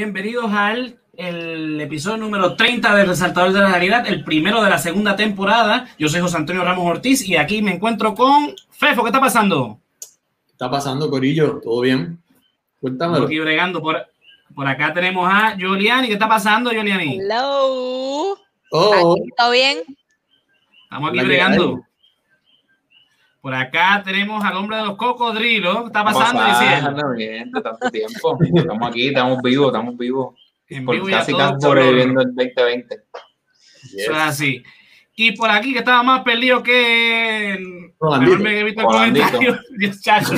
Bienvenidos al el episodio número 30 del Resaltador de la Realidad, el primero de la segunda temporada. Yo soy José Antonio Ramos Ortiz y aquí me encuentro con Fefo. ¿Qué está pasando? ¿Qué está pasando, Corillo? ¿Todo bien? Cuéntamelo. Aquí bregando. Por, por acá tenemos a Yoliani. ¿Qué está pasando, Yoliani? Hello. Oh. ¿Todo bien? Estamos aquí bregando. Por acá tenemos al hombre de los cocodrilos. ¿Qué está pasando? Pasando, bien, tanto tiempo. Estamos aquí, estamos vivos, estamos vivos. En por, vivo casi casi sobreviviendo el 2020. Yes. Eso es así. Y por aquí, que estaba más perdido que. Mejor me he visto el comentario. Dios, chacho.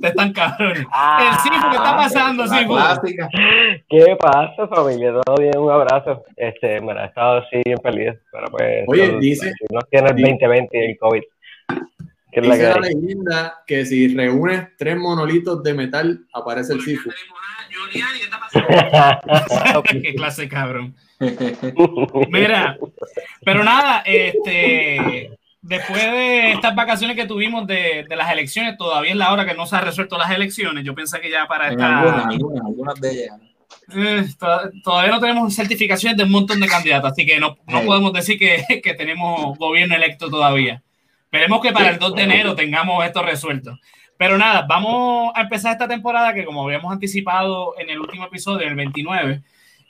Te están cabrones. Ah, el Sifu, ¿qué está pasando, clásica. ¿Qué pasa, familia? ¿Todo bien? Un abrazo. Este, me he estado así bien feliz, pero pues... Oye, todo- dice- si No tiene el dice- 2020 y el COVID. ¿Qué es la Dice que la leyenda que si reúnes tres monolitos de metal, aparece el Sifu. ¿qué clase cabrón. Mira, pero nada, este, después de estas vacaciones que tuvimos de, de las elecciones, todavía es la hora que no se han resuelto las elecciones. Yo pensé que ya para En esta. algunas, algunas, algunas de ellas. Eh, to- todavía no tenemos certificaciones de un montón de candidatos, así que no, no Sí. podemos decir que, que tenemos gobierno electo todavía. Esperemos que para el 2 de enero tengamos esto resuelto. Pero nada, vamos a empezar esta temporada que como habíamos anticipado en el último episodio, el 29,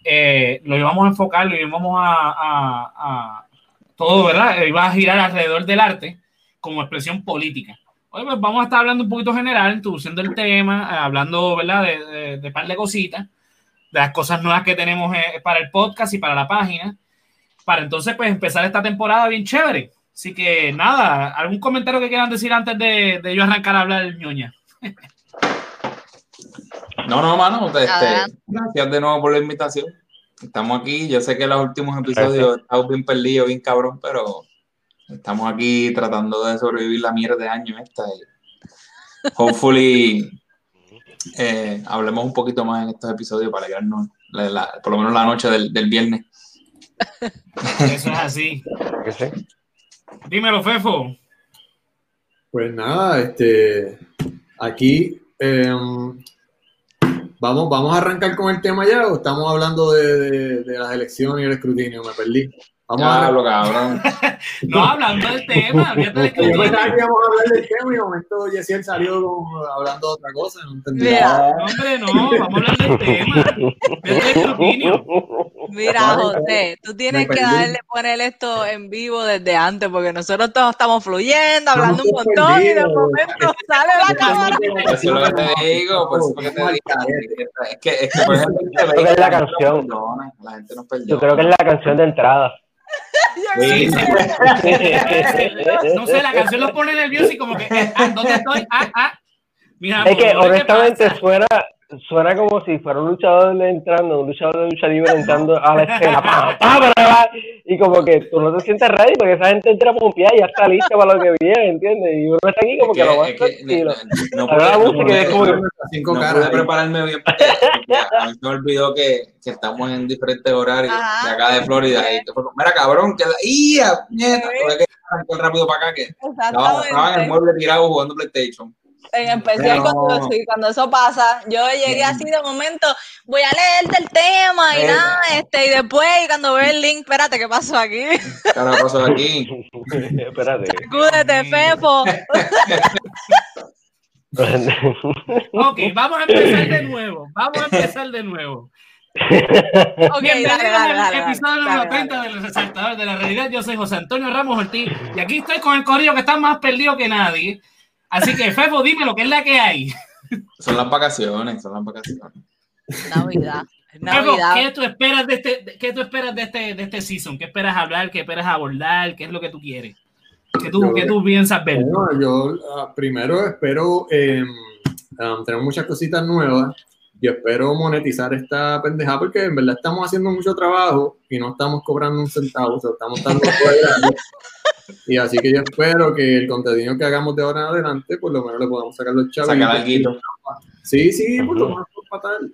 eh, lo íbamos a enfocar, lo íbamos a, a- a- todo, ¿verdad? Iba a girar alrededor del arte como expresión política. Hoy pues vamos a estar hablando un poquito general, introduciendo el tema, eh, hablando, ¿verdad? De, de, de par de cositas, de las cosas nuevas que tenemos eh, para el podcast y para la página, para entonces pues empezar esta temporada bien chévere. Así que nada, ¿algún comentario que quieran decir antes de, de yo arrancar a hablar ñoña? No, no, mano. Este, gracias de nuevo por la invitación. Estamos aquí. Yo sé que en los últimos episodios estamos bien perdidos, bien cabrón, pero estamos aquí tratando de sobrevivir la mierda de año esta. Y hopefully eh, hablemos un poquito más en estos episodios para alegrarnos, la- la- por lo menos la noche del, del viernes. Eso es así. Dímelo, Fefo. Pues nada, este, aquí em, vamos, vamos a arrancar con el tema ya o estamos hablando de, de- de las elecciones y el escrutinio, me perdí. Vamos a Diablo, cabrón. No, hablando del tema, olvídate del Yo pensaba escrutinio. que íbamos a hablar del tema y de momento Yesiel salió hablando de otra cosa, no entendí. Nada. No, hombre, no, vamos a hablar del tema. Del escrutinio. Mira, José, tú tienes que darle poner esto en vivo desde antes, porque nosotros todos estamos fluyendo, hablando un montón, y de momento sale la cámara. Eso es lo que te digo, por eso es que te digo. Es que, es que por ejemplo, Creo que es la canción. La gente nos perdió. Yo creo que es la canción de entrada. Sí, sí. No sé, la canción lo pone nervioso y como que, eh, ah, ¿dónde estoy? Ah, ah. Mira, Es que amor, ¿qué honestamente suena, suena como si fuera un luchador entrando, un luchador de lucha libre entrando a la escena. Y como que tú no te sientes ready porque esa gente entra pompeada y ya está lista para lo que viene, ¿entiendes? Y uno está aquí como que, lo va a que- que tranquilo. no la música no es como que- Cinco no caras. pude ahí. prepararme bien a mí se me olvidó que, que estamos en diferentes horarios Ajá. de acá de Florida y te fue como, mira cabrón, que la ¡Ia! ¡Nieta! Tuve que rápido para acá que estaba, estaba en el mueble tirado jugando PlayStation. En especial Pero- cuando, sí, cuando eso pasa, yo llegué así de momento, voy a leerte el tema y nada, este, y después y cuando veo el link, espérate, ¿qué pasó aquí? ¿Qué pasó aquí? Espérate. Sacúdete, Fefo. Ok, vamos a empezar de nuevo. Vamos a empezar de nuevo. Ok, Bienvenidos al episodio número dale, 30 dale. del Resaltador de la Realidad. Yo soy José Antonio Ramos Ortiz y aquí estoy con el corillo que está más perdido que nadie. Así que, Fefo, dime lo que es la que hay. Son las vacaciones, son las vacaciones. Navidad. Navidad. ¿qué tú esperas de este, de- qué tú esperas de este, de este season? ¿Qué esperas hablar? ¿Qué esperas abordar? ¿Qué es lo que tú quieres? ¿Qué tú, Yo- qué tú piensas ver? Bueno, yo ah, primero espero eh, um, tener muchas cositas nuevas. Yo espero monetizar esta pendejada porque en verdad estamos haciendo mucho trabajo y no estamos cobrando un centavo, o sea, estamos dando. Y así que yo espero que el contenido que hagamos de ahora en adelante, por lo menos le podamos sacar los chavos. Sacar algo. Sí, sí, por lo menos por fatal.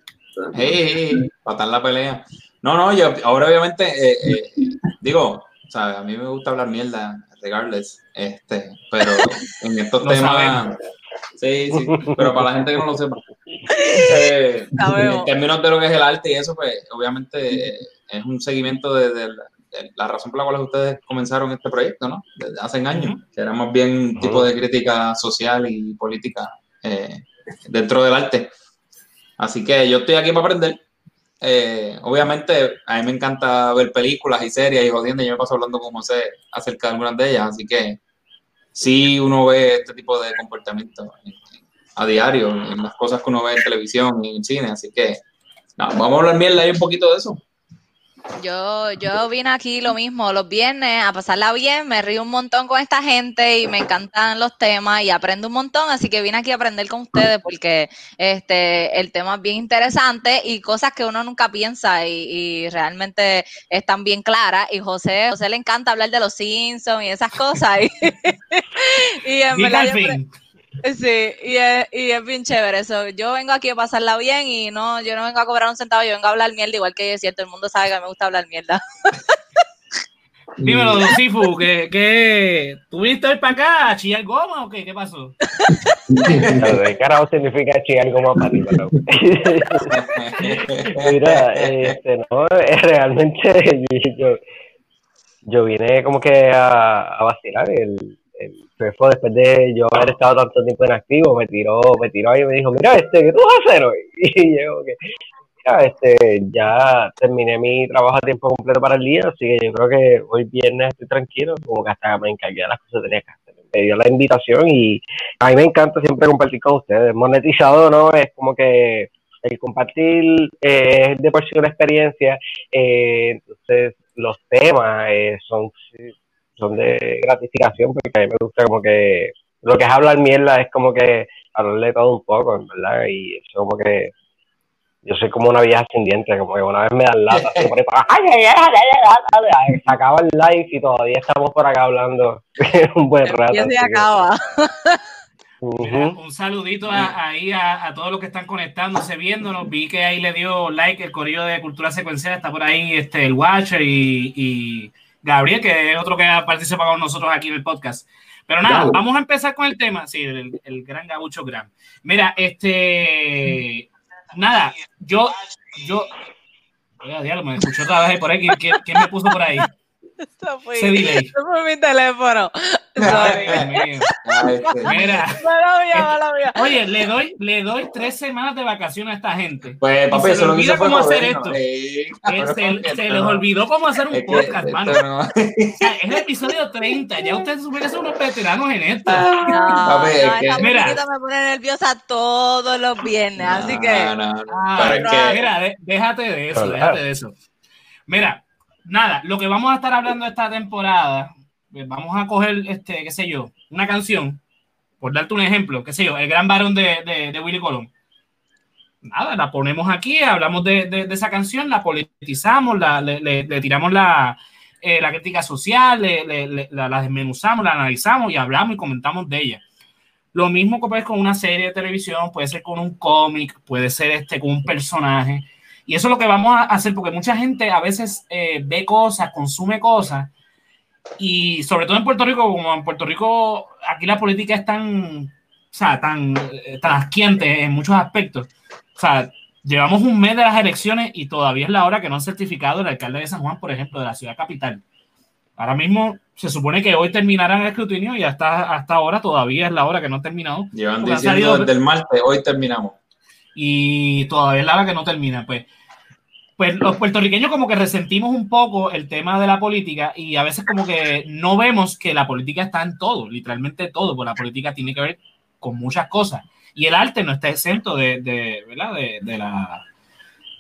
Hey, hey, hey, patar la pelea. No, no, yo ahora obviamente, eh, eh, digo, o sea, a mí me gusta hablar mierda, regardless, este, pero en estos temas, sabemos. Sí, sí, pero para la gente que no lo sepa, eh, en términos de lo que es el arte y eso, pues obviamente es un seguimiento de, de la, de la razón por la cual ustedes comenzaron este proyecto, ¿no? Desde hace años, que era más bien un tipo de crítica social y política eh, dentro del arte. Así que yo estoy aquí para aprender. Eh, obviamente, a mí me encanta ver películas y series y jodiendo, y yo me paso hablando con José acerca de algunas de ellas, así que sí uno ve este tipo de comportamiento en- en- a diario, en las cosas que uno ve en televisión y en cine, así que nada, vamos a hablar mierda ahí un poquito de eso. Yo, yo vine aquí lo mismo los viernes a pasarla bien, me río un montón con esta gente y me encantan los temas y aprendo un montón, así que vine aquí a aprender con ustedes porque este el tema es bien interesante y cosas que uno nunca piensa y, realmente están bien claras y José, José le encanta hablar de los Simpsons y esas cosas y en Diga verdad fin. Sí, y es, y es bien chévere eso. Yo vengo aquí a pasarla bien y no, yo no vengo a cobrar un centavo, yo vengo a hablar mierda, igual que yo, cierto, el mundo sabe que me gusta hablar mierda. Dímelo, don Sifu, ¿qué, qué, ¿tú viniste hoy para acá a chillar goma o qué? ¿Qué pasó? ¿Qué carajo significa chillar como para ti, pero? Mira, este, no, realmente yo, yo vine como que a, a vacilar. El Fefo, después de yo haber estado tanto tiempo en activo, me tiró, me tiró ahí y me dijo, mira, este, ¿qué tú vas a hacer hoy? Y yo, que, mira, este, ya terminé mi trabajo a tiempo completo para el día, así que yo creo que hoy viernes estoy tranquilo, como que hasta me encargué las cosas que tenía que hacer. Me dio la invitación y a mí me encanta siempre compartir con ustedes. Monetizado, ¿no? Es como que el compartir eh, es de por sí una experiencia, eh, entonces los temas eh, son, son de gratificación porque a mí me gusta como que lo que es hablar mierda es como que hablarle todo un poco, en verdad, y eso como que yo soy como una vieja sin dientes, como que una vez me dan lata, ahí para- ¡Ay, ay, ay, ay, ay, ay! ay! se acaba el live y todavía estamos por acá hablando un buen rato. Y se acaba. Mira, Ujú. un saludito a- ahí a, a todos los que están conectándose, viéndonos. Vi que ahí le dio like el corillo de Cultura Secuencial. Está por ahí este, el Watcher y, y Gabriel, que es otro que ha participado con nosotros aquí en el podcast. Pero nada, Gabo. vamos a empezar con el tema. Sí, el, el gran Gabucho Gran. Mira, este. Nada, yo. yo Oiga, diablo, me escuchó otra vez por ahí. ¿Quién, quién- quién me puso por ahí? Eso fue, eso fue mi teléfono. Sorry. Ah, este, Mira. Mala mía, mala mía. Oye, le doy, le doy tres semanas de vacaciones a esta gente. Pues, Y papi, se eso le lo que olvida cómo hacer esto. Cabrón, se, les no- olvidó cómo hacer un es que podcast, mano. no- O sea, es el episodio 30. Ya ustedes supieron que son unos veteranos en esto. No, Papi, es no, que- Mira. me pone nerviosa todos los viernes, así que No, no, no. Ah, Pero es que- Mira, déjate de eso, déjate de eso. Mira, nada, lo que vamos a estar hablando esta temporada, pues vamos a coger, este, qué sé yo, una canción, por darte un ejemplo, qué sé yo, El Gran Varón de, de, de Willy Colón. Nada, la ponemos aquí, hablamos de, de- esa canción, la politizamos, la, le, tiramos la, eh, la crítica social, la desmenuzamos, la analizamos y hablamos y comentamos de ella. Lo mismo que puede ser con una serie de televisión, puede ser con un cómic, puede ser este, con un personaje. Y eso es lo que vamos a hacer, porque mucha gente a veces eh, ve cosas, consume cosas, y sobre todo en Puerto Rico, como en Puerto Rico, aquí la política es tan, o sea, tan, eh, tan asquiente en muchos aspectos. O sea, llevamos un mes de las elecciones y todavía es la hora que no han certificado el alcalde de San Juan, por ejemplo, de la ciudad capital. Ahora mismo se supone que hoy terminarán el escrutinio y hasta, hasta ahora todavía es la hora que no han terminado Llevan diciendo salido- desde el martes, hoy terminamos. Y todavía es la que no termina. Pues, pues los puertorriqueños como que resentimos un poco el tema de la política y a veces como que no vemos que la política está en todo, literalmente todo, porque la política tiene que ver con muchas cosas. Y el arte no está exento de, de, ¿verdad? de, de la,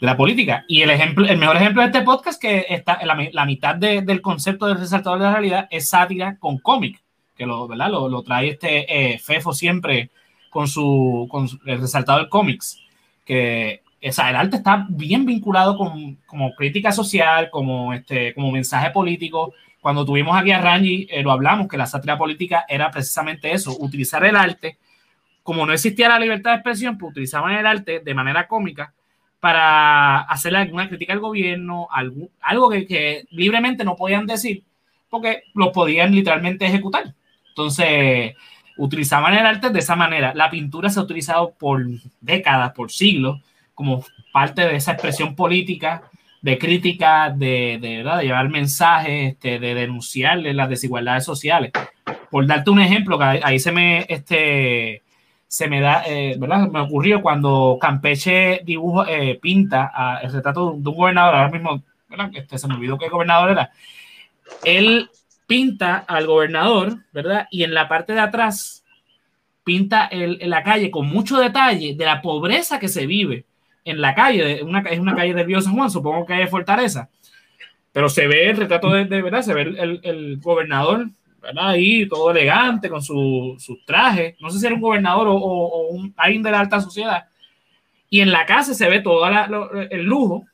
la política. Y el, ejemplo, el mejor ejemplo de este podcast que está la, la mitad de, del concepto del resaltador de la realidad es sátira con cómic, que lo, ¿verdad? lo, lo trae este eh, Fefo siempre con su, con su- el resaltador cómics, que o sea, el arte está bien vinculado con como crítica social, como, este, como mensaje político. Cuando tuvimos aquí a Rangi, eh, lo hablamos, que la sátira política era precisamente eso, utilizar el arte, como no existía la libertad de expresión, pues utilizaban el arte de manera cómica para hacerle alguna crítica al gobierno, algún- algo que, que libremente no podían decir, porque lo podían literalmente ejecutar. Entonces, utilizaban el arte de esa manera. La pintura se ha utilizado por décadas, por siglos, como parte de esa expresión política, de crítica, de, de, de llevar mensajes, este, de denunciar las desigualdades sociales. Por darte un ejemplo, que ahí, se me, este, se me da, eh, ¿verdad? Me ocurrió cuando Campeche dibujo, eh, pinta a- el retrato de un gobernador, ahora mismo, ¿verdad? Este, se me olvidó qué gobernador era. Él pinta al gobernador, ¿verdad? Y en la parte de atrás pinta el, en la calle con mucho detalle de la pobreza que se vive en la calle, una, es una calle del Río San Juan, supongo que es Fortaleza, pero se ve el retrato de, de verdad, se ve el, el- gobernador, ¿verdad? Ahí todo elegante con su, sus trajes, no sé si era un gobernador o, o- o un, alguien de la alta sociedad, y en la casa se ve todo el lujo,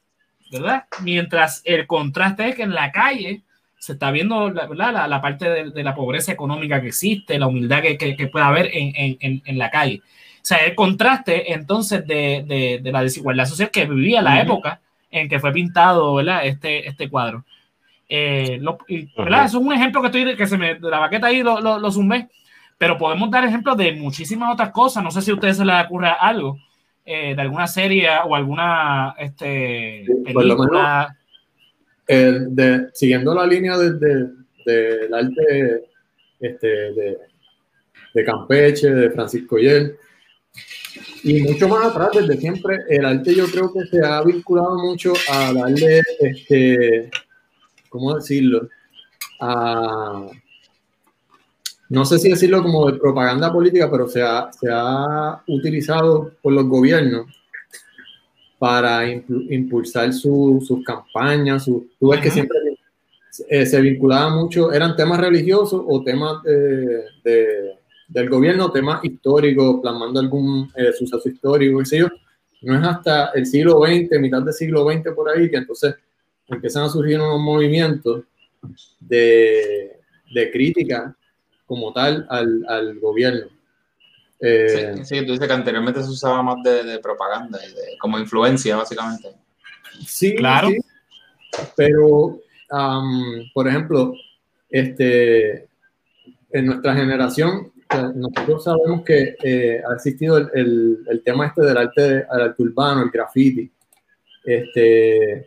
¿verdad? Mientras el contraste es que en la calle se está viendo la, la, la parte de, de la pobreza económica que existe, la humildad que, que, que puede haber en, en, en, en la calle. O sea, el contraste entonces de, de, de la desigualdad social que vivía la época en que fue pintado ¿verdad? Este, este cuadro. Eh, lo- y, ¿verdad? Ujú. Eso es un ejemplo que estoy que se me de la baqueta ahí lo, lo, lo zumbé, pero podemos dar ejemplos de muchísimas otras cosas. No sé si a ustedes se les ocurre algo eh, de alguna serie o alguna este, Sí, película. Siguiendo la línea del de, del arte este, de, de Campeche, de Francisco Yel, y mucho más atrás, desde siempre, el arte yo creo que se ha vinculado mucho a darle, este, ¿cómo decirlo? A, no sé si decirlo como de propaganda política, pero se ha, se ha utilizado por los gobiernos para impu- impulsar su- sus campañas. Su, tú ves que siempre eh, se vinculaba mucho, eran temas religiosos o temas de- de- del gobierno, temas históricos, plasmando algún eh, suceso histórico, qué sé yo. No es hasta el siglo XX, mitad del siglo XX por ahí, que entonces empiezan a surgir unos movimientos de, de crítica como tal al, al gobierno. Eh, Sí, sí, tú dices que anteriormente se usaba más de, de propaganda y de, como influencia, básicamente. Sí, Claro. sí. Pero, por ejemplo, este, en nuestra generación, nosotros sabemos que eh, ha existido el, el- el tema este del arte, del arte urbano, el graffiti. Este,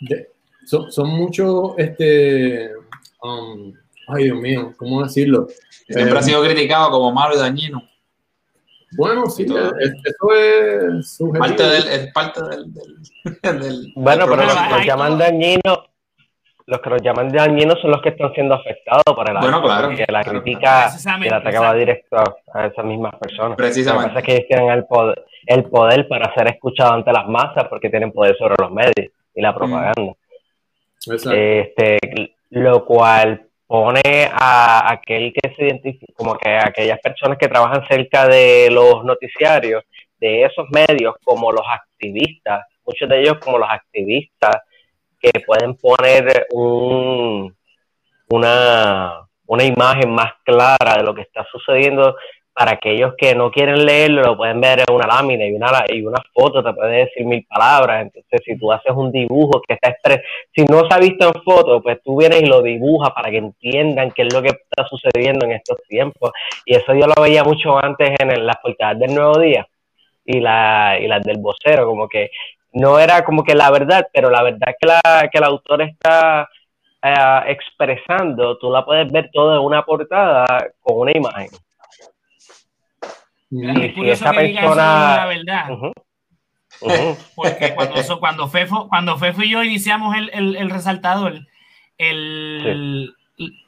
de- son, son muchos, este, ay Dios mío, ¿cómo decirlo? Siempre Eh, ha sido criticado como malo y dañino. Bueno, sí, es- eso es subjetivo. Parte del, es parte del, del, del- Bueno, del pero los que nos llaman dañinos, los que nos llaman dañinos son los que están siendo afectados por el Bueno, claro, porque la claro, crítica Precisamente, y el ataque va directo a esas mismas personas. Lo que Precisamente. pasa es que ellos tienen el poder, el poder para ser escuchados ante las masas porque tienen poder sobre los medios y la propaganda. Exacto. Este, lo cual pone a aquel que se identifica, como que a aquellas personas que trabajan cerca de los noticiarios, de esos medios, como los activistas, muchos de ellos como los activistas que pueden poner un, una, una imagen más clara de lo que está sucediendo para aquellos que no quieren leerlo, lo pueden ver en una lámina y una, y una foto te puede decir mil palabras. Entonces, si tú haces un dibujo que está expre si no se ha visto en foto, pues tú vienes y lo dibujas para que entiendan qué es lo que está sucediendo en estos tiempos. Y eso yo lo veía mucho antes en el- las portadas del Nuevo Día y, la, y las del vocero, como que no era como que la verdad, pero la verdad que, la, que el autor está eh, expresando, tú la puedes ver toda en una portada con una imagen. Es si curioso esa que diga eso de persona- la verdad. Porque cuando, eso- cuando, Fefo, cuando Fefo y yo iniciamos el, el, el resaltador, el,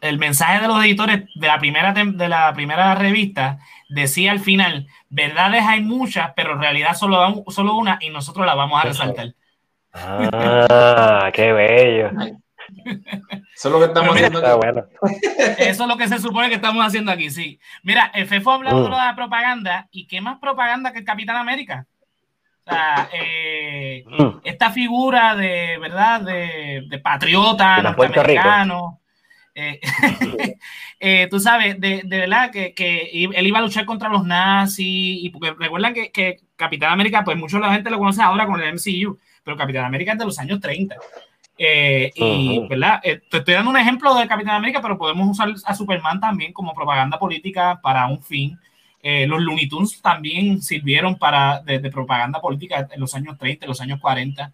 el mensaje de los editores de la primera, de la primera revista decía al final, verdades hay muchas, pero en realidad solo, solo una y nosotros la vamos a resaltar. Ah, qué bello. Eso es lo que estamos haciendo. Eso es lo que se supone que estamos haciendo aquí, sí. Mira, el FEFO ha hablado de la propaganda y qué más propaganda que el Capitán América. O sea, eh, mm. esta figura de, ¿verdad? De, de patriota norteamericano. Eh, eh, tú sabes, de, de verdad que, que, él iba a luchar contra los nazis, y porque recuerdan que, que, Capitán América, pues mucha la gente lo conoce ahora con el MCU, pero Capitán América es de los años 30. Eh, y, ¿verdad? te estoy dando un ejemplo de Capitán América, pero podemos usar a Superman también como propaganda política para un fin. los Looney Tunes también sirvieron para, de, propaganda política en los años 30, en los años 40.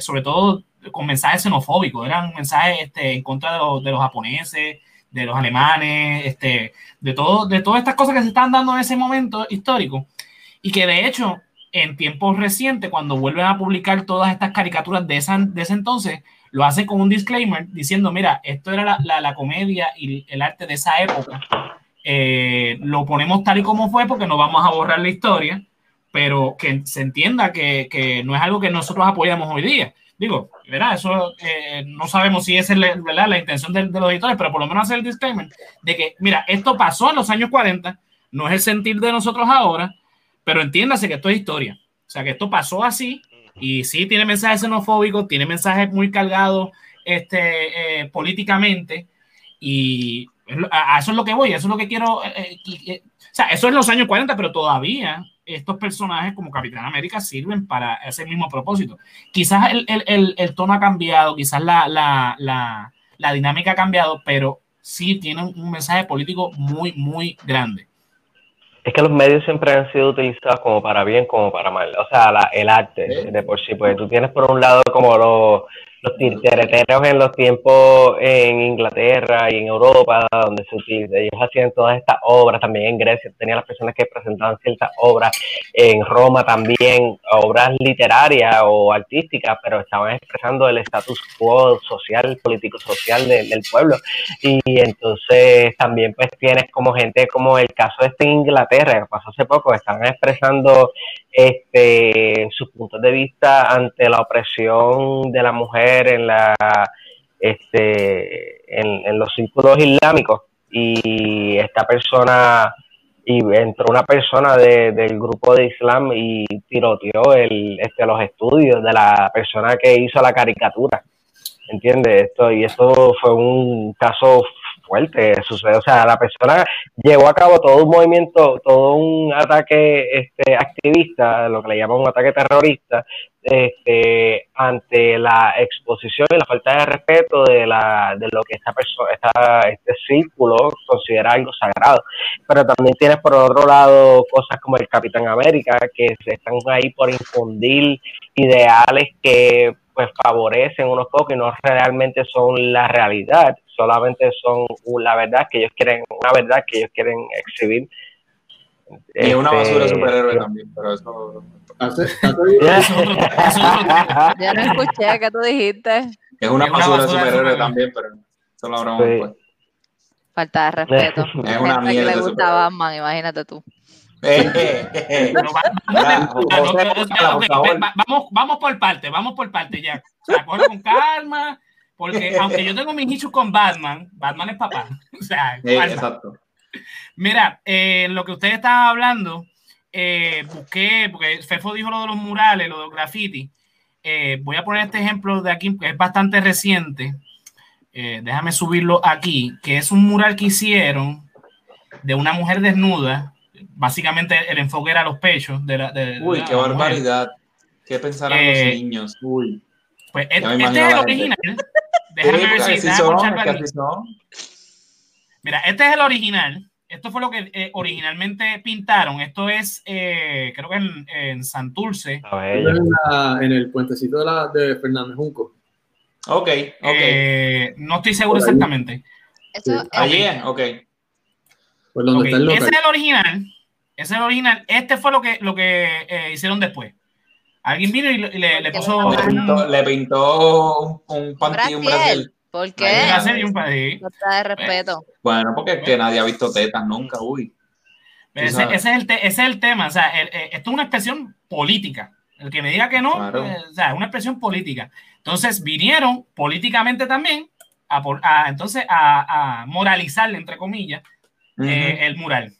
sobre todo con mensajes xenofóbicos, eran mensajes este, en contra de los, de los, japoneses, de los alemanes, este, de, todo, de todas estas cosas que se están dando en ese momento histórico. Y que de hecho, en tiempos recientes, cuando vuelven a publicar todas estas caricaturas de, esa, de ese entonces, lo hacen con un disclaimer diciendo, mira, esto era la, la, la comedia y el arte de esa época. Eh, lo ponemos tal y como fue porque no vamos a borrar la historia, pero que se entienda que, que no es algo que nosotros apoyamos hoy día. Digo, ¿verdad? Eso eh, no sabemos si esa es ¿verdad? la intención de, los editores, pero por lo menos hacer el disclaimer de que, mira, esto pasó en los años 40, no es el sentir de nosotros ahora, pero entiéndase que esto es historia. O sea, que esto pasó así y sí tiene mensajes xenofóbicos, tiene mensajes muy cargados este, eh, políticamente y a, eso es lo que voy, eso es lo que quiero. Eh, o sea, eso es los años 40, pero todavía estos personajes como Capitán América sirven para ese mismo propósito. Quizás el, el, el, tono ha cambiado, quizás la, la, la, la, dinámica ha cambiado, pero sí tienen un mensaje político muy, muy grande. Es que los medios siempre han sido utilizados como para bien, como para mal. O sea, el arte de por sí, porque tú tienes por un lado como los los en los tiempos en Inglaterra y en Europa, donde se ellos hacían todas estas obras, también en Grecia, tenían las personas que presentaban ciertas obras, en Roma también, obras literarias o artísticas, pero estaban expresando el status quo social, político-social del pueblo. Y entonces también pues tienes como gente como el caso este Inglaterra, que pasó hace poco, están expresando este, sus puntos de vista ante la opresión de la mujer en, la, este, en, los círculos islámicos y esta persona y entró una persona del grupo de Islam y tiroteó el, este, los estudios de la persona que hizo la caricatura. ¿Entiendes? Esto, y esto fue un caso fuerte sucede. O sea, la persona llevó a cabo todo un movimiento, todo un ataque este, activista, lo que le llaman un ataque terrorista, este, ante la exposición y la falta de respeto de, la, de lo que esta persona, este círculo considera algo sagrado. Pero también tienes por otro lado cosas como el Capitán América, que están ahí por infundir ideales que pues favorecen unos pocos y no realmente son la realidad solamente son la verdad que ellos quieren, una verdad que ellos quieren exhibir. Y una basura de superhéroe también, pero eso... Ya no escuché que tú dijiste. Es una, basura, de superhéroe también, pero eso lo hablamos después. Falta de respeto. Es una mierda. que le gusta Batman, imagínate tú. Vamos por parte, vamos por parte ya. O sea, con calma, porque aunque yo tengo mis issues con Batman, Batman es papá. O sea, exacto. Mira, eh, lo que ustedes estaban hablando, eh, busqué, porque Fefo dijo lo de los murales, lo de los graffiti. Eh, voy a poner este ejemplo de aquí, que es bastante reciente. déjame subirlo aquí, que es un mural que hicieron de una mujer desnuda. Básicamente el enfoque era los pechos. De la, de, Uy, qué barbaridad. ¿Qué pensarán los niños? Uy. Pues este, es el original. Déjame ver si Mira, este es el original. Esto fue lo que eh, originalmente pintaron. Esto es, eh, creo que en, en Santurce. En, en, el puentecito de, la, de Fernández Junco. Ok, ok. Eh, no estoy seguro exactamente. Allí es, ok. Pues donde está el Ese es el original. Ese es el original. Este fue lo que, lo que hicieron después. Alguien vino y le, le, puso. Le pintó, un, un panty un ¿Por Hay que qué? hacer y un país. Falta de respeto. Bueno, porque es que nadie ha visto tetas nunca, uy. Ese, sabes. ese es el te- ese es el tema. O sea, el- el- esto es una expresión política. El que me diga que no, Claro. eh, o sea, es una expresión política. Entonces vinieron políticamente también a, por- a- entonces a, a moralizarle, entre comillas, eh, el mural.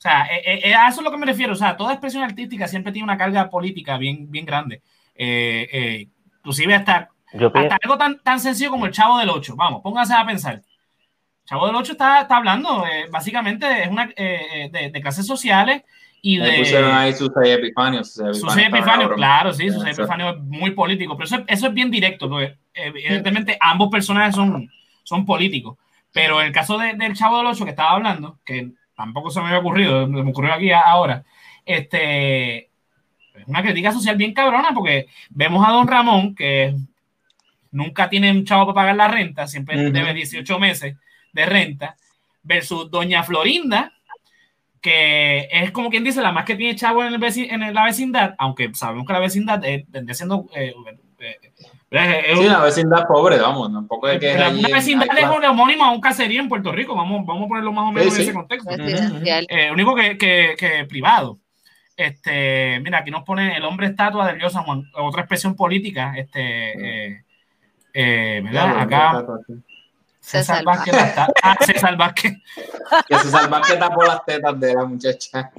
O sea, eh, eh, a eso es lo que me refiero. O sea, toda expresión artística siempre tiene una carga política bien, bien grande. Eh, eh, inclusive hasta, Yo hasta algo tan, tan sencillo como el Chavo del Ocho. Vamos, pónganse a pensar. Chavo del Ocho está, está hablando, eh, básicamente es una eh, eh, de, de clases sociales y Le pusieron de ahí sus seis epifanios. Sus sus epifanios, claro, sí, sus Eso. epifanios es muy político, pero eso, eso es bien directo, porque eh, evidentemente ambos personajes son, son políticos, pero en el caso de- del Chavo del Ocho que estaba hablando, que tampoco se me había ocurrido, me ocurrió aquí ahora, este, es una crítica social bien cabrona, porque vemos a don Ramón, que nunca tiene un chavo para pagar la renta, siempre debe 18 meses de renta, versus doña Florinda, que es como quien dice la más que tiene chavo en, el veci- en la vecindad, aunque sabemos que la vecindad eh, vendría siendo eh, eh, es Sí, un- la vecindad pobre, vamos, tampoco es que. una en- vecindad hay es un homónimo a un caserío en Puerto Rico, vamos, vamos a ponerlo más o menos Sí, en ese contexto. Residencial. Eh, único que, que, que privado. Este, mira, aquí nos pone el hombre estatua del dios San Juan, otra expresión política, este, eh, eh, ¿verdad? Acá. César César Vázquez, ah, César Vázquez. Que se salva que tapó las tetas de la muchacha.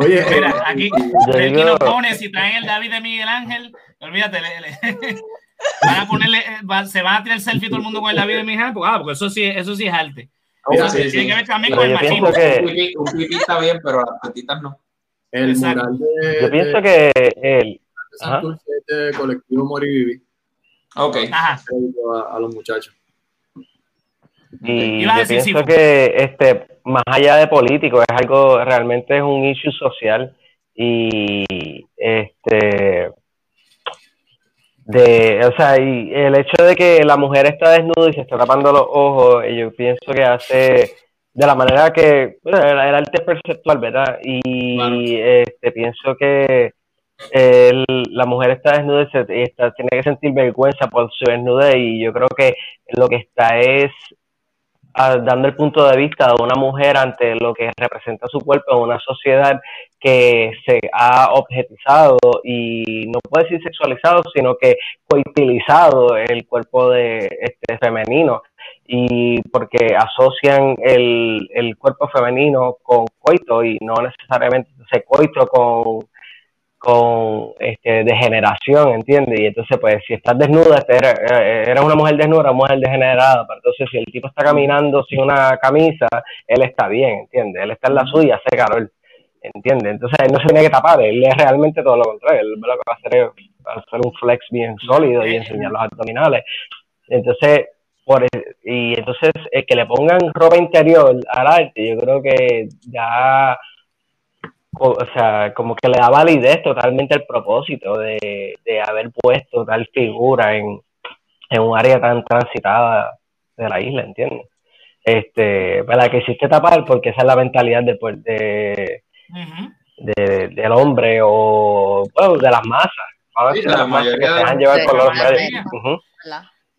Oye, Mira, eh, aquí, Aquí nos pone, si traen el David de Miguel Ángel, olvídate, le- le- van a ponerle, eh, va- se van a tirar selfie todo el mundo con el David de Miguel Ángel, ah, porque eso sí, eso sí es arte. Mira, Eso sí, tiene sí. que ver también Pero con el machismo. que- Un pipí, está bien, pero las tetitas no. el Exacto. mural de, yo pienso de- que el, de colectivo Vivir. Ok. Ajá. A, a los muchachos. Y Iba a yo decir, pienso sí, que este, más allá de político, es algo, realmente es un issue social y este de, o sea, y el hecho de que la mujer está desnuda y se está tapando los ojos, eh, yo pienso que hace de la manera que bueno, el, el arte es perceptual, ¿verdad? Y Claro. este, pienso que el- la mujer está desnuda y, se- y está, tiene que sentir vergüenza por su desnudez y yo creo que lo que está es dando el punto de vista de una mujer ante lo que representa su cuerpo en una sociedad que se ha objetizado y no puede decir sexualizado, sino que coitilizado el cuerpo de este femenino y porque asocian el, el cuerpo femenino con coito y no necesariamente ese coito con con este, degeneración, ¿entiendes? Y entonces, pues, si estás desnuda, era- era- eres una mujer desnuda, una mujer degenerada, si el tipo está caminando sin una camisa, él está bien, ¿entiendes? Él está en la suya, hace calor, ¿entiendes? Entonces, él no se tiene que tapar, él es realmente todo lo contrario, él lo que va a hacer es hacer un flex bien sólido y enseñar los abdominales. Entonces, por, e- y entonces, el que le pongan ropa interior al arte, yo creo que ya o, sea, como que le da validez totalmente al propósito de, de haber puesto tal figura en, en un área tan transitada de la isla, ¿entiendes? Este, la que hiciste tapar porque esa es la mentalidad de, pues, de, Ujú. de- del hombre o bueno, de las masas. A Sí, la las masas que se de dejan llevar por la los medios.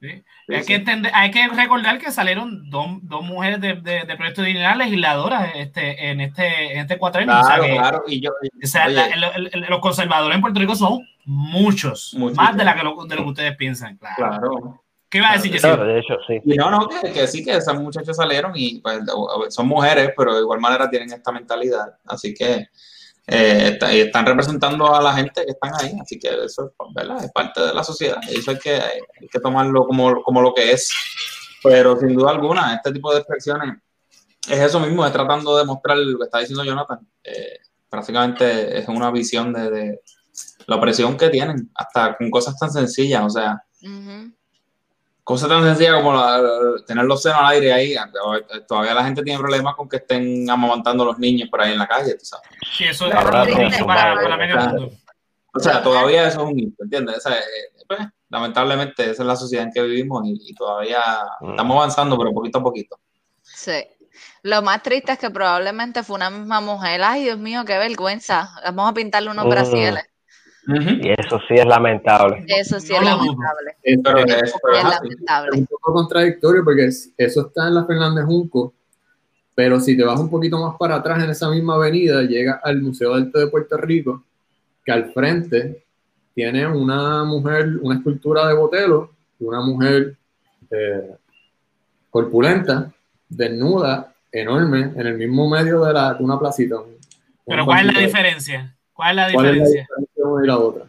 Sí. Hay, que entender, hay que recordar que salieron dos, dos mujeres de, de, de proyecto de legisladoras este, en este, en este cuatrenio. o sea Claro, que- claro. Y yo, O sea, la- el- el- los conservadores en Puerto Rico son muchos, Muchísimos. más de, la que lo, de lo que ustedes piensan. Claro. claro. ¿Qué iba a decir, Claro, de hecho, sí. Y no, no, que, que sí, que esas muchachas salieron y pues, son mujeres, pero de igual manera tienen esta mentalidad. Así que eh, está- están representando a la gente que están ahí. Así que eso ¿verdad? es parte de la sociedad. Eso hay que, hay que tomarlo como, como lo que es. Pero sin duda alguna, este tipo de expresiones es eso mismo, es tratando de mostrar lo que está diciendo Jonathan. Eh, prácticamente es una visión de, de la opresión que tienen, hasta con cosas tan sencillas. O sea. Cosa tan sencilla como la- tener los senos al aire ahí. Todavía la gente tiene problemas con que estén amamantando a los niños por ahí en la calle, tú sabes. Sí, eso es para, para medio mundo. O sea, todavía eso es un hito, ¿entiendes? O sea, eh, pues, lamentablemente esa es la sociedad en que vivimos y, y todavía Mm. estamos avanzando, pero poquito a poquito. Sí. Lo más triste es que probablemente fue una misma mujer. Ay, Dios mío, qué vergüenza. Vamos a pintarle unos Mm. Y eso sí es lamentable. Eso sí No es lamentable. Pero Eso es- pero lamentable. es un poco contradictorio porque es- eso está en la Fernández Junco, pero si te vas un poquito más para atrás en esa misma avenida, llegas al Museo de Arte de Puerto Rico, que al frente tiene una mujer, una escultura de Botelo, una mujer eh, corpulenta, desnuda, enorme, en el mismo medio de, la, de una placita. un- Pero un ¿cuál es la diferencia? ¿Cuál es la ¿Cuál es la diferencia? Diferencia de una y la otra?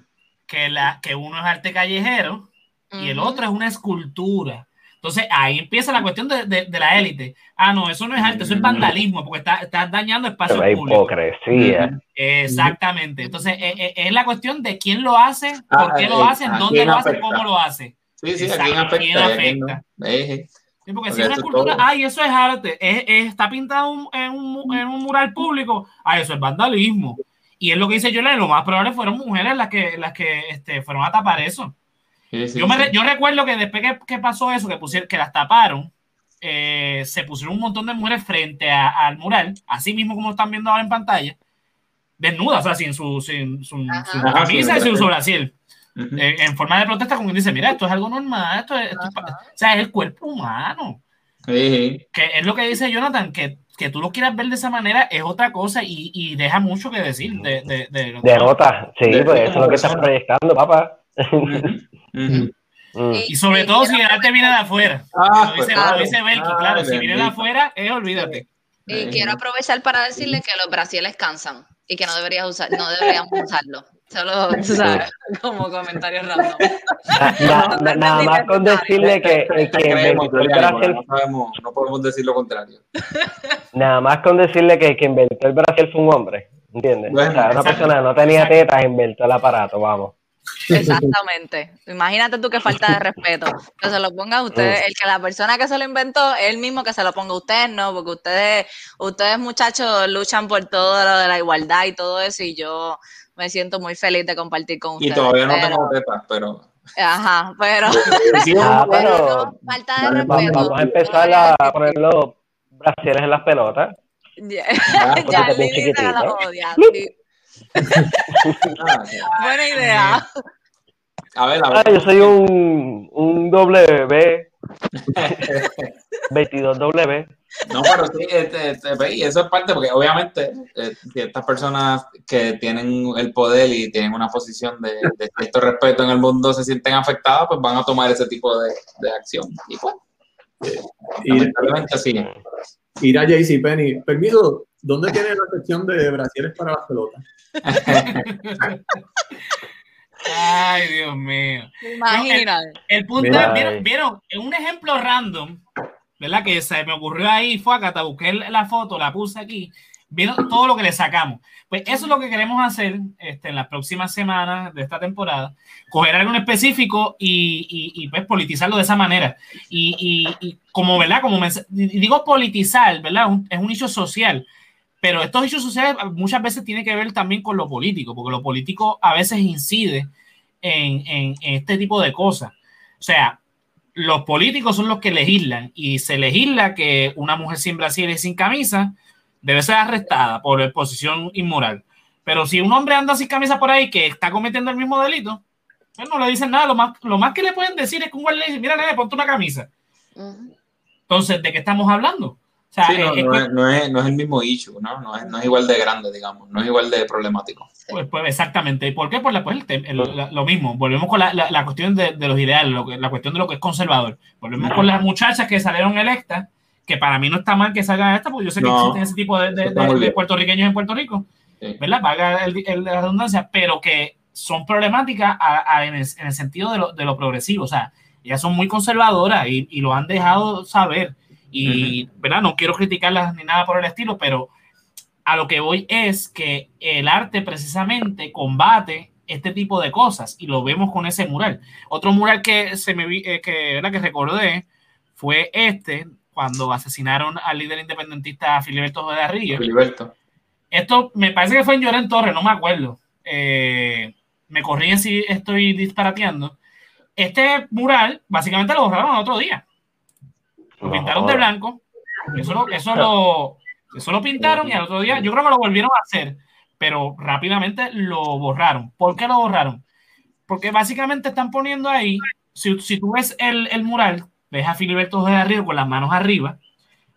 Que, la, que uno es arte callejero y el otro es una escultura. Entonces ahí empieza la cuestión de, de- de la élite. Ah, no, eso no es arte, eso es vandalismo, porque está, estás dañando espacio Pero la público. hipocresía. Exactamente. Entonces eh, eh, es la cuestión de quién lo hace, Ah, por qué eh, lo hace, ¿a dónde lo hace, cómo lo hace. Sí, sí, Exacto, aquí afecta. ¿quién y a quién no. afecta? Eh, Sí, porque Porque si es una escultura, todo. ay, eso es arte, es- es- está pintado un- en, un, en un mural público, ay, eso es vandalismo. Y es lo que dice Yolanda, lo más probable fueron mujeres las que, las que este, fueron a tapar eso. sí, sí, yo, me sí. yo recuerdo que después que, que pasó eso, que, pusieron, que las taparon, eh, se pusieron un montón de mujeres frente a- al mural, así mismo como están viendo ahora en pantalla, desnudas, o sea, sin su, sin, su- Ajá, camisa y sin su brasier, Ujú. eh, en forma de protesta, como quien dice, mira, esto es algo normal, esto es, esto es o sea, es el cuerpo humano Sí, sí. que es lo que dice Jonathan, que, que tú lo quieras ver de esa manera es otra cosa y, y deja mucho que decir de, de, Derrota, sí, De- pues eso es lo que estás proyectando, papá. Mm. Y sobre todo si el arte viene de afuera. Ah, Lo pues, dice, claro. lo dice Belki, Ah, claro, si viene de afuera, eh, olvídate. Y Eh, quiero aprovechar para decirle que los brasiles cansan y que no deberías usar, no deberíamos usarlo. Solo, tú sabes, como comentario random. Na- na- na- nada más con decirle que que creemos, inventó el Julián, porque Brasil, no, sabemos, no podemos decir lo contrario. nada más con decirle que el que inventó el Brasil fue un hombre, ¿entiendes? Bueno, o sea, una exacto, persona que no tenía exacto. tetas inventó el aparato, vamos. Exactamente. Imagínate tú qué falta de respeto. Que se lo ponga a usted, el que la persona que se lo inventó, él mismo que se lo ponga a usted, no, porque ustedes, ustedes muchachos luchan por todo lo de la igualdad y todo eso, y yo me siento muy feliz de compartir con Y ustedes. todavía no pero- tengo tetas, pero. Ajá, pero, Sí, Ah, pero falta de respeto. vamos a empezar a poner los brasiles en las pelotas. Ya, Ah, ya, Lili se la chiquitito. odia, ah, Buena idea. A ver, a Ah, ver. yo soy un, un W, 22W. No, pero sí, este, este, y eso es parte, porque obviamente eh, si estas personas que tienen el poder y tienen una posición de, de cierto respeto en el mundo se sienten afectadas, pues van a tomar ese tipo de, de acción. Y pues, Y lamentablemente sí. ir a JCPenney. Permiso, ¿dónde tiene la sección de brasieres para las pelotas? Ay, Dios mío. Imagínate. El punto Mira, es, ¿vieron, eh. vieron? En un ejemplo random, ¿verdad? Que se me ocurrió ahí, fue acá, busqué la foto, la puse aquí, vieron todo lo que le sacamos. Pues eso es lo que queremos hacer este, en las próximas semanas de esta temporada, coger algo en específico y, y, y, pues politizarlo de esa manera. Y, y, como, ¿verdad? Como digo politizar, ¿verdad? Es un hecho social. Pero estos hechos sociales muchas veces tienen que ver también con lo político, porque lo político a veces incide en, en- en este tipo de cosas. O sea, los políticos son los que legislan y se legisla que una mujer sin brasier y sin camisa debe ser arrestada por exposición inmoral. Pero si un hombre anda sin camisa por ahí que está cometiendo el mismo delito, pues no le dicen nada. Lo más, lo más que le pueden decir es que un guardia le dice, mira, nene, ponte una camisa. Entonces, ¿de qué estamos hablando? O sea, Sí, no, es- no es- no, es, no es el mismo issue, ¿no? No es, no es igual de grande, digamos, no es igual de problemático. Pues, pues, exactamente. ¿Y por qué? Pues, la- pues el la- lo mismo. Volvemos con la, la- la cuestión de, de los ideales, lo que- la cuestión de lo que es conservador. Volvemos con las muchachas que salieron electas, que para mí no está mal que salgan estas, porque yo sé que No. existen ese tipo de, de- de- puertorriqueños en Puerto Rico, Sí. ¿verdad? Valga el, el- la redundancia, pero que son problemáticas a- a- en, el, en el sentido de lo, de lo progresivo. O sea, ellas son muy conservadoras y, y lo han dejado saber. Y, ¿verdad? No quiero criticarlas ni nada por el estilo, pero a lo que voy es que el arte precisamente combate este tipo de cosas y lo vemos con ese mural. Otro mural que se me vi, eh, que, ¿verdad? que recordé fue este cuando asesinaron al líder independentista Filiberto de Río. Filiberto. Esto me parece que fue en Llorén Torres, no me acuerdo. Eh, me corrían si estoy disparateando. Este mural básicamente lo borraron otro día. Lo pintaron de blanco. Eso lo, eso lo, eso lo pintaron y al otro día, yo creo que lo volvieron a hacer. pero rápidamente lo borraron. ¿Por qué lo borraron? Porque básicamente están poniendo ahí, si, si tú ves el, el, mural, ves a Filiberto de arriba con las manos arriba,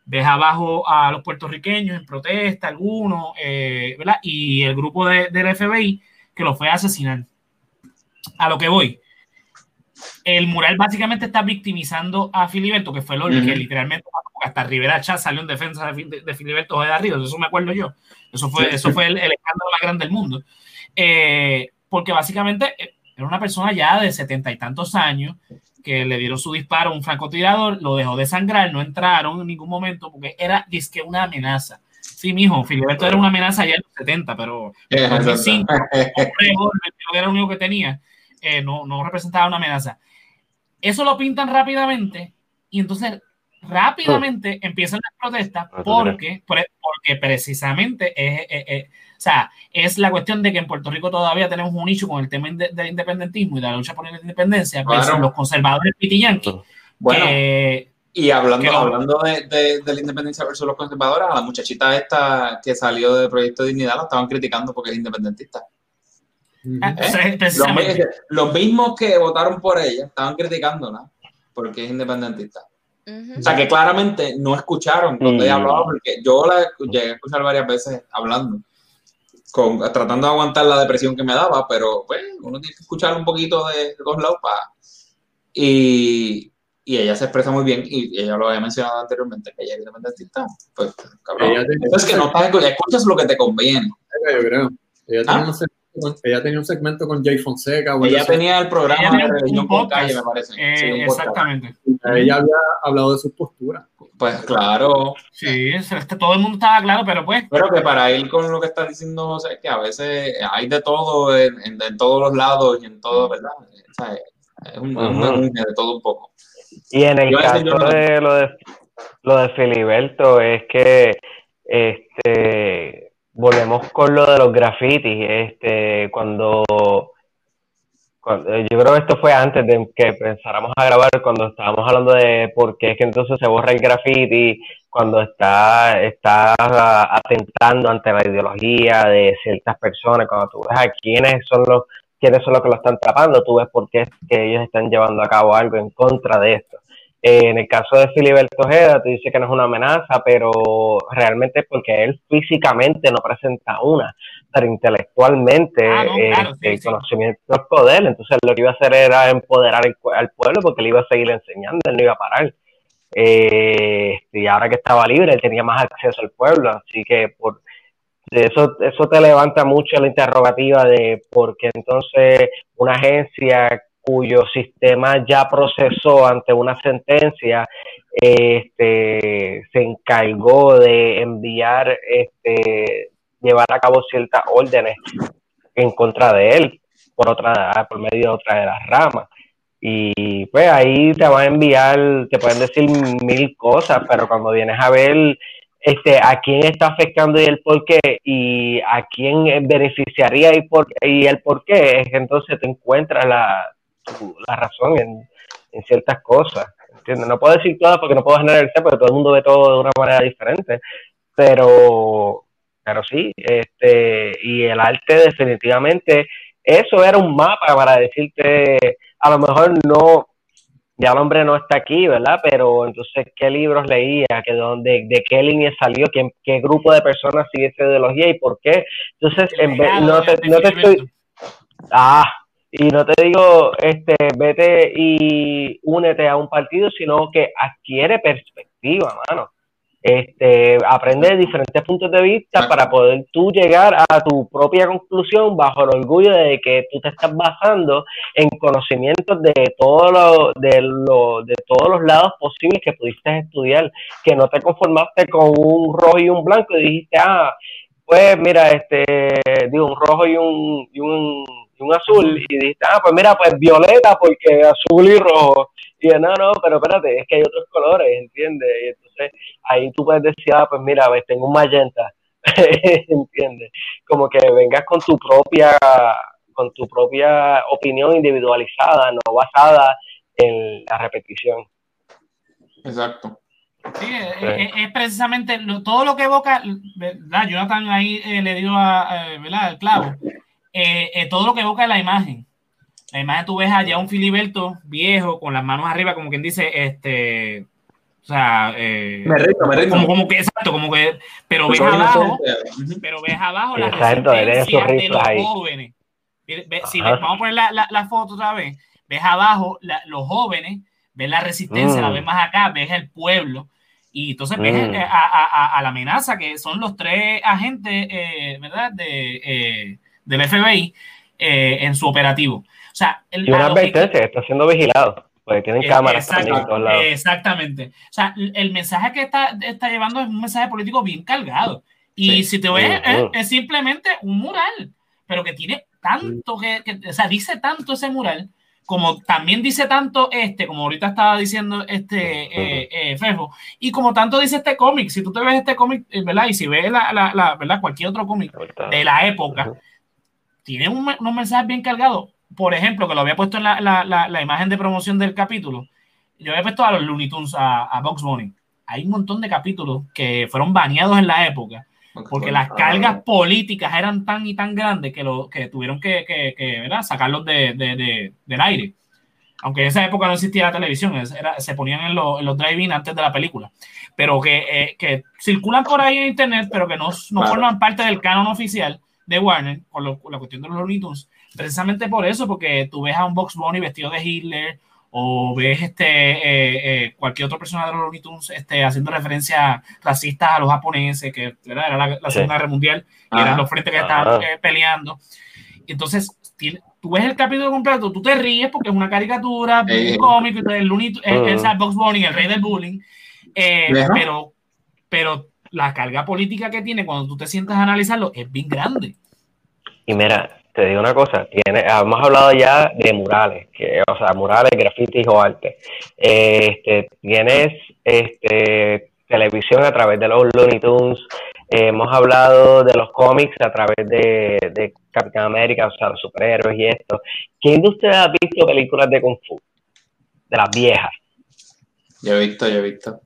ves abajo a los puertorriqueños en protesta, algunos, eh, ¿verdad? Y el grupo de, del FBI que lo fue a asesinar. A lo que voy. El mural básicamente está victimizando a Filiberto, que fue lo que literalmente hasta Rivera Chá salió en defensa de, de Filiberto de arriba, eso me acuerdo yo. Eso fue, eso fue el, escándalo más grande del mundo. Eh, porque básicamente eh, era una persona ya de setenta y tantos años que le dieron su disparo a un francotirador, lo dejó de sangrar, no entraron en ningún momento porque era disque una amenaza. Sí, mijo, Filiberto era una amenaza ya en los 70, pero en 2005, era el único que tenía, eh, no, no representaba una amenaza. Eso lo pintan rápidamente y entonces rápidamente empiezan las protestas ah, porque, porque precisamente es, o sea, es la cuestión de que en Puerto Rico todavía tenemos un nicho con el tema del independentismo y de la lucha por la independencia, los conservadores pitiyanquis. Bueno, y hablando, hablando de, la independencia versus los conservadores, a la muchachita esta que salió del Proyecto de Dignidad la estaban criticando porque es independentista. Ah, ¿Eh? Los, mismos que votaron por ella estaban criticándola porque es independentista. O sea, que claramente no escucharon cuando ella hablaba, porque yo la llegué a escuchar varias veces hablando, con, tratando de aguantar la depresión que me daba, pero pues uno tiene que escuchar un poquito de, todos lados para... Y, y ella se expresa muy bien, y ella lo había mencionado anteriormente, que ella es independentista. Pues, cabrón. es que no escuchas lo que te conviene. Yo creo. Ella ¿Ah? Ella tenía un segmento con Jay Fonseca. Ella tenía el programa de un Calle, me parece. Eh, exactamente. Ella había hablado de su postura. Pues claro. Sí, todo el mundo estaba claro, pero pues. Pero que para ir con lo que está diciendo José, que a veces hay de todo en, en, todos los lados y en todo, ¿verdad? es un, de todo un poco. Y en el caso de, lo de lo de Filiberto, es que este volvemos con lo de los grafitis, este, cuando, yo creo que esto fue antes de que pensáramos a grabar, cuando estábamos hablando de por qué es que entonces se borra el graffiti, cuando está, está atentando ante la ideología de ciertas personas, cuando tú ves a quiénes son los quiénes son los que lo están tapando, tú ves por qué es que ellos están llevando a cabo algo en contra de esto. Eh, en el caso de Filiberto Ojeda, tú dices que no es una amenaza, pero realmente es porque él físicamente no presenta una, pero intelectualmente ah, este, el conocimiento es poder, entonces lo que iba a hacer era empoderar al pueblo porque le iba a seguir enseñando, él no iba a parar. Eh, y ahora que estaba libre, él tenía más acceso al pueblo, así que por eso, eso te levanta mucho la interrogativa de por qué entonces una agencia cuyo sistema ya procesó ante una sentencia, este, se encargó de enviar, este, llevar a cabo ciertas órdenes en contra de él por otra, por medio de otra de las ramas. Y pues ahí te van a enviar, te pueden decir mil cosas, pero cuando vienes a ver este, a quién está afectando y el por qué, y a quién beneficiaría y, por, y el por qué, entonces te encuentras la, la razón en, ciertas cosas. ¿entiendes? No puedo decir todas porque no puedo generalizar, porque todo el mundo ve todo de una manera diferente. Pero, pero sí, este, y el arte definitivamente, eso era un mapa para decirte, a lo mejor no, ya el hombre no está aquí, ¿verdad? Pero entonces, ¿qué libros leía? ¿Que de, ¿De qué línea salió? ¿Qué, ¿Qué grupo de personas sigue esa ideología y por qué? Entonces, en vez, no, te, no te estoy... Ah, y no te digo, este, vete y únete a un partido, sino que adquiere perspectiva, mano. Este, aprende de diferentes puntos de vista para poder tú llegar a tu propia conclusión bajo el orgullo de que tú te estás basando en conocimientos de todo lo, de, lo, de todos los lados posibles que pudiste estudiar, que no te conformaste con un rojo y un blanco y dijiste, ah, pues mira, este, digo, un rojo y un, y un un azul y dijiste, ah, pues mira, pues violeta porque azul y rojo. Y no, no, pero espérate, es que hay otros colores, ¿entiendes? Y entonces ahí tú puedes decir, ah, pues mira, ves, tengo un magenta, ¿entiendes? Como que vengas con tu propia con tu propia opinión individualizada, no basada en la repetición. Exacto. Sí, es, es- es precisamente lo- todo lo que evoca, ¿verdad? Jonathan ahí eh, le dio a, eh, ¿verdad? el clavo. Eh, eh, todo lo que evoca la imagen. La imagen tú ves allá un Filiberto viejo con las manos arriba, como quien dice, este, o sea, eh, Me rindo, me rindo. como, como que exacto, como que, pero ves abajo, pero ves abajo la Exacto, resistencia de los ahí. jóvenes. Ve- ve- Si ves- vamos a poner la, la- la foto otra vez, ves abajo la- los jóvenes, ves la resistencia, Mm. la ves más acá, ves el pueblo, y entonces ves Mm. a, a- a- a la amenaza que son los tres agentes, eh, ¿verdad?, de, eh, del FBI eh, en su operativo. O sea, el, Y una advertencia que está siendo vigilado, porque tienen eh, cámaras exacto, también en todos lados. Exactamente. O sea, el mensaje que está, está llevando es un mensaje político bien cargado. Y Sí. si te ves, es, es simplemente un mural, pero que tiene tanto que, que- o sea, dice tanto ese mural, como también dice tanto este, como ahorita estaba diciendo este eh, eh, Fefo, y como tanto dice este cómic. Si tú te ves este cómic, eh, ¿verdad? Y si ves la, la- la- ¿verdad? cualquier otro cómic de la época. Tiene un, unos mensajes bien cargados. Por ejemplo, que lo había puesto en la, la- la- la imagen de promoción del capítulo, yo había puesto a los Looney Tunes, a, a Box Bunny. Hay un montón de capítulos que fueron baneados en la época porque las cargas políticas eran tan y tan grandes que, lo, que tuvieron que, que- que, ¿verdad? sacarlos de, de- de- del aire. Aunque en esa época no existía la televisión, era- se ponían en, los- en los drive-in antes de la película. Pero que, eh, que circulan por ahí en internet, pero que no, no Claro. forman parte del canon oficial de Warner, con, lo- con la cuestión de los Looney Tunes. Precisamente por eso, porque tú ves a un Box Bunny vestido de Hitler, o ves este eh, eh, cualquier otro personaje de los Looney Tunes este, haciendo referencias racistas a los japoneses, que ¿verdad? era la, la Sí. Segunda Guerra Mundial, y Ajá. eran los frentes que estaban eh, peleando. Y entonces, tiene- tú ves el capítulo completo, tú te ríes porque es una caricatura, Eh. un cómic, el Looney Tunes, el, el Mm. Box Bunny, el rey del bullying, eh, pero, pero la carga política que tiene cuando tú te sientas a analizarlo es bien grande. Y mira, te digo una cosa, tiene, hemos hablado ya de murales, que, o sea, murales, grafitis o arte. Eh, este, tienes este, televisión a través de los Looney Tunes, eh, hemos hablado de los cómics a través de, de Capitán América, o sea, los superhéroes y esto. ¿Quién de ustedes ha visto películas de Kung Fu? De las viejas. Yo he visto, yo he visto.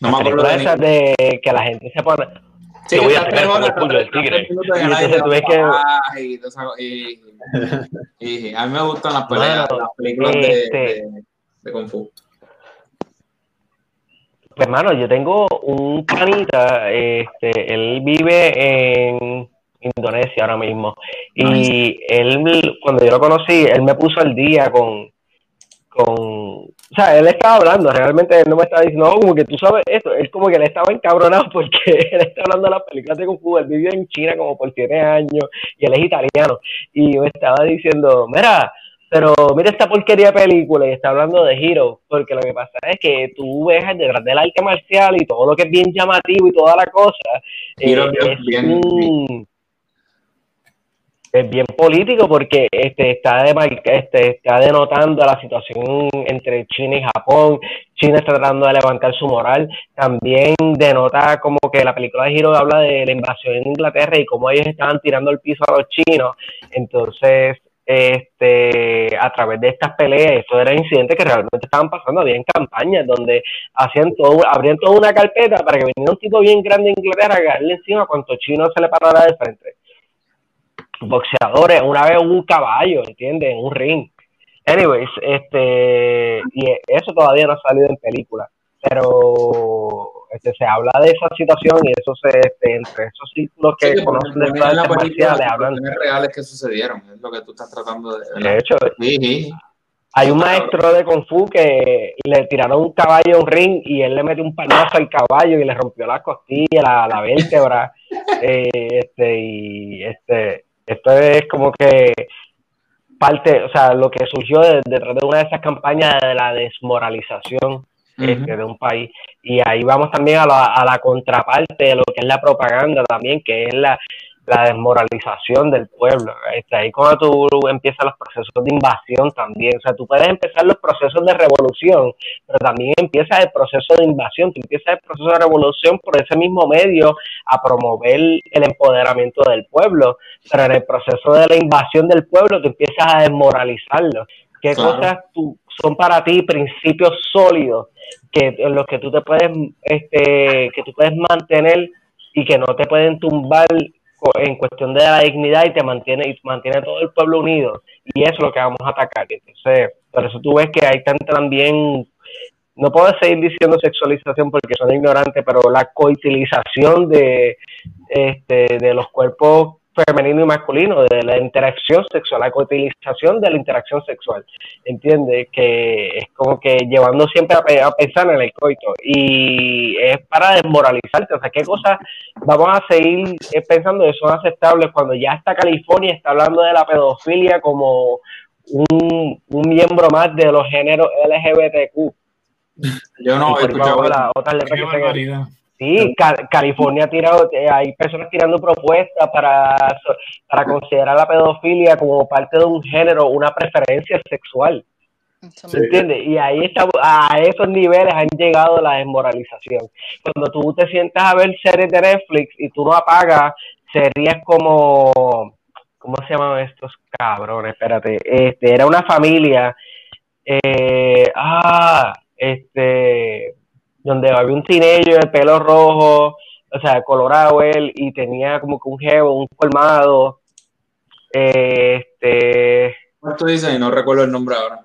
No me acuerdo de esas de que la gente se pone, Sí, voy a horas, el puño del tigre. Y a mí me gustan las peleas, las películas de, este- de, de Kung Fu. Pues hermano, yo tengo un panita, este, él vive en Indonesia ahora mismo. Y él, cuando yo lo conocí, él me puso al día con, con, o sea, él estaba hablando, realmente él no me estaba diciendo, no, como que tú sabes esto, él como que le estaba encabronado porque él está hablando de las películas de Kung Fu, él vivió en China como por siete años y él es italiano. Y me estaba diciendo, mira, pero mira esta porquería de película y está hablando de Hero, porque lo que pasa es que tú ves detrás del arte marcial y todo lo que es bien llamativo y toda la cosa, Hero eh, es es, bien- un- es bien político porque este está de, este está denotando la situación entre China y Japón. China está tratando de levantar su moral. También denota como que la película de Hero habla de la invasión en Inglaterra y cómo ellos estaban tirando el piso a los chinos. Entonces, este, a través de estas peleas, esto eran incidentes que realmente estaban pasando, había campañas donde hacían todo, abrían toda una carpeta para que viniera un tipo bien grande de Inglaterra a caerle encima cuanto chino se le parara de frente. Boxeadores, una vez un caballo, ¿entiendes? En un ring. Anyways, este, y eso todavía no ha salido en película, pero este, se habla de esa situación y eso se, este, entre esos círculos que Sí, conocen de ponen estas en la artes película marciales las hablan. reales que sucedieron, es lo que tú estás tratando de... De hecho, Sí, sí. Hay un maestro de Kung Fu que le tiraron un caballo a un ring y él le metió un palazo al caballo y le rompió la costilla, la, la vértebra. Eh, este, y este, esto es como que parte, o sea, lo que surgió de- detrás de una de esas campañas de la desmoralización este, de un país. Y ahí vamos también a la, a la contraparte de lo que es la propaganda también, que es la, la desmoralización del pueblo. Ahí cuando tú empiezas los procesos de invasión también, o sea, tú puedes empezar los procesos de revolución, pero también empieza el proceso de invasión, tú empiezas el proceso de revolución por ese mismo medio a promover el empoderamiento del pueblo, pero en el proceso de la invasión del pueblo tú empiezas a desmoralizarlo. ¿Qué Claro. cosas tú, son para ti principios sólidos que en los que tú te puedes, este, que tú puedes mantener y que no te pueden tumbar en cuestión de la dignidad y te mantiene y mantiene todo el pueblo unido. Y eso es lo que vamos a atacar. Entonces por eso tú ves que hay tanta también no puedo seguir diciendo sexualización porque son ignorantes pero la coitilización de este de los cuerpos femenino y masculino, de la interacción sexual, la coutilización de la interacción sexual. ¿Entiendes? Que es como que llevando siempre a, pensar en el coito. Y es para desmoralizarte. O sea, ¿qué cosas vamos a seguir pensando que son aceptables cuando ya está California está hablando de la pedofilia como un, miembro más de los géneros LGBTQ? Yo no he escuchado la, otra Sí, California ha tirado, eh, hay personas tirando propuestas para, para considerar la pedofilia como parte de un género, una preferencia sexual. ¿Se entiende? Y ahí está, a esos niveles han llegado la desmoralización. Cuando tú te sientas a ver series de Netflix y tú no apagas series como, ¿cómo se llaman estos cabrones? Espérate, este, era una familia, eh, ah, este, donde había un teenager de pelo rojo, o sea, colorado él, y tenía como que un jevo, un colmado. Este. ¿Cuánto dice? No recuerdo el nombre ahora.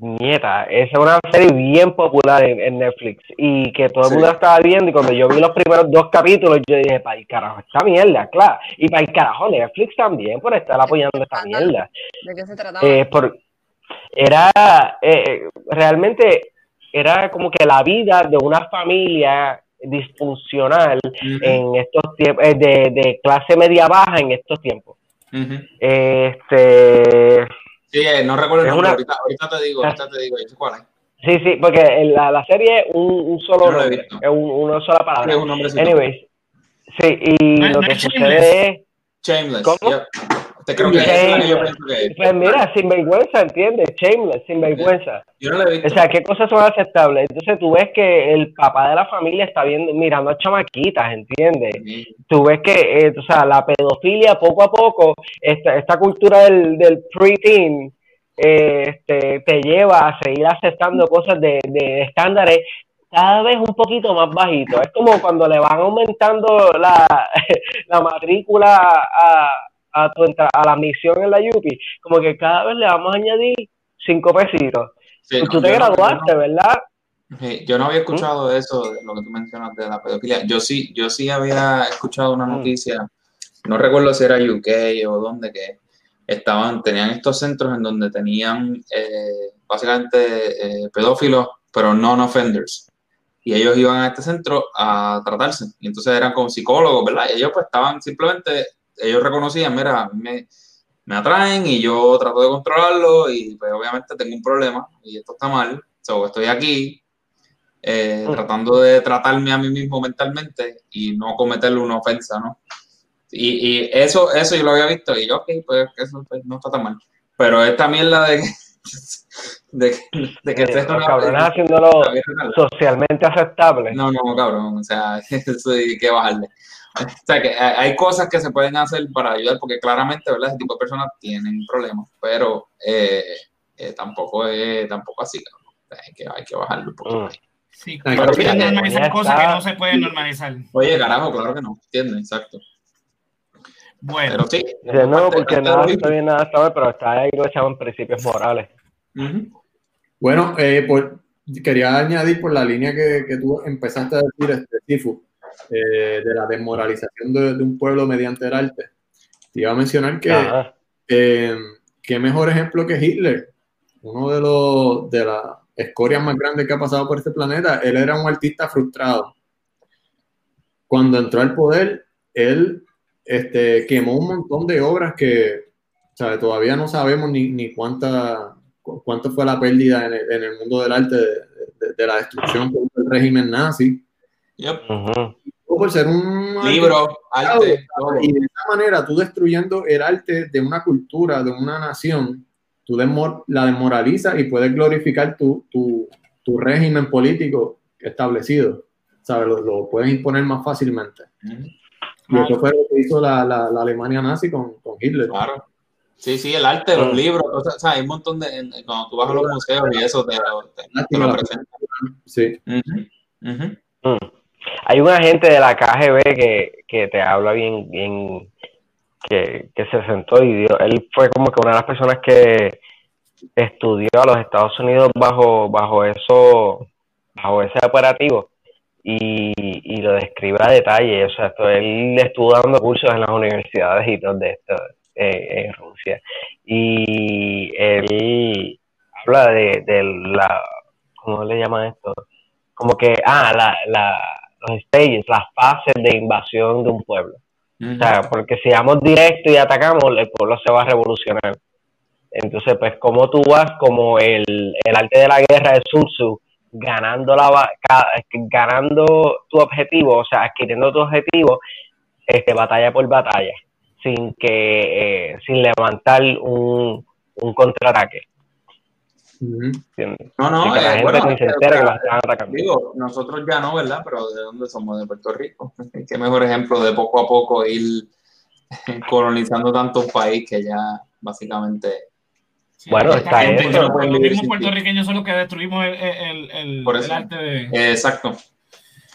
Nieta, esa es una serie bien popular en, Netflix y que todo el mundo estaba viendo. Y cuando yo vi los primeros dos capítulos, yo dije, para el carajo, esta mierda, claro. Y para el carajo, Netflix también por estar apoyando esta mierda. ¿De qué se trataba? Eh, por, era eh, realmente era como que la vida de una familia disfuncional en estos tiempos, eh, de, clase media baja en estos tiempos. Este. Sí, eh, no recuerdo el nombre, ahorita, te digo, ahorita te digo, cuál es. Sí, sí, porque la, la serie es un, solo nombre, es un, una sola palabra. Sí, un nombre Anyways, sí, y lo que sucede es. Shameless. ¿Cómo? Te creo que es yo pienso que Pues mira, sin vergüenza, ¿entiendes? Shameless, sin vergüenza. Yo no le he O sea, ¿qué cosas son aceptables? Entonces tú ves que el papá de la familia está viendo, mirando a chamaquitas, ¿entiendes? Tú ves que, eh, o sea, la pedofilia poco a poco, esta, esta cultura del, del pre-teen, eh, este, te lleva a seguir aceptando cosas de, de estándares cada vez un poquito más bajito. Es como cuando le van aumentando la, la matrícula a, a, tu a la misión en la Yupi, como que cada vez le vamos a añadir cinco pesitos. y tú te graduaste, ¿verdad? yo no había escuchado eso, de lo que tú mencionas de la pedofilia. Yo sí, yo sí había escuchado una mm. noticia, no recuerdo si era UK o dónde, que estaban, tenían estos centros en donde tenían eh, básicamente eh, pedófilos, pero non-offenders. Y ellos iban a este centro a tratarse. Y entonces eran como psicólogos, ¿verdad? Y ellos pues estaban simplemente ellos reconocían, mira, me, me atraen y yo trato de controlarlo y pues obviamente tengo un problema y esto está mal, so, estoy aquí eh, mm. tratando de tratarme a mí mismo mentalmente y no cometerle una ofensa, ¿no? Y, y, eso, eso yo lo había visto y yo, ok, pues eso pues, no está tan mal. Pero esta mierda de, de, de que estés con haciéndolo socialmente aceptable. No, no, cabrón, o sea, eso hay que bajarle. O sea, que hay cosas que se pueden hacer para ayudar, porque claramente, ¿verdad? Ese tipo de personas tienen problemas, pero eh, eh, tampoco es tampoco así, hay, que, hay que bajarlo un poco. Mm. Sí, pero normalizar cosas que no se pueden normalizar. Oye, carajo, claro que no, entiende, exacto. Bueno, sí. no, porque nada está bien, nada está pero está ahí lo echaban principios morales. Bueno, eh, quería añadir por la línea que, que tú empezaste a decir, este, Tifu, eh, de la desmoralización de, un pueblo mediante el arte. Te iba a mencionar que eh, qué mejor ejemplo que Hitler, uno de los de las escorias más grandes que ha pasado por este planeta. Él era un artista frustrado. Cuando entró al poder, él este, quemó un montón de obras que todavía no sabemos ni, ni cuánta, cuánto fue la pérdida en el, mundo del arte de, la destrucción del régimen nazi. Yep por ser un libro, arte, Y de esa manera, tú destruyendo el arte de una cultura, de una nación, tú la desmoralizas y puedes glorificar tu, tu, tu régimen político establecido. ¿Sabes? Lo, puedes imponer más fácilmente. Y eso fue lo que hizo la, la, Alemania nazi con, con Hitler. Claro. Sí, sí, el arte, los Mm. libros, o sea, hay un montón de, cuando tú vas a los museos y eso te lo, te, te lo presentan. Sí. Ujú, ujú. Hay un agente de la KGB que, que te habla bien, bien que, que se sentó y dio, él fue como que una de las personas que estudió a los Estados Unidos bajo, bajo eso, bajo ese operativo y, y lo describe a detalle. O sea, esto, él estuvo dando cursos en las universidades y todo de esto eh, en Rusia. Y él habla de, de la, ¿cómo le llaman esto? Como que, ah, la, la, los stages, las fases de invasión de un pueblo. O sea, porque si vamos directo y atacamos, el pueblo se va a revolucionar. Entonces, pues, como tú vas, como el, el arte de la guerra de Sun Tzu, ganando, la, ganando tu objetivo, o sea, adquiriendo tu objetivo, este, batalla por batalla, sin que, eh, sin levantar un, un contraataque. No, no, que la eh, gente bueno, ni se entera que los están atacando. Digo, nosotros ya no, ¿verdad? Pero ¿de dónde somos? De Puerto Rico. Qué mejor ejemplo de poco a poco ir colonizando tanto un país que ya básicamente... Bueno, está gente, eso. Los mismos puertorriqueños son los que destruimos el, el, el, Por el eso. arte de. Eh, exacto.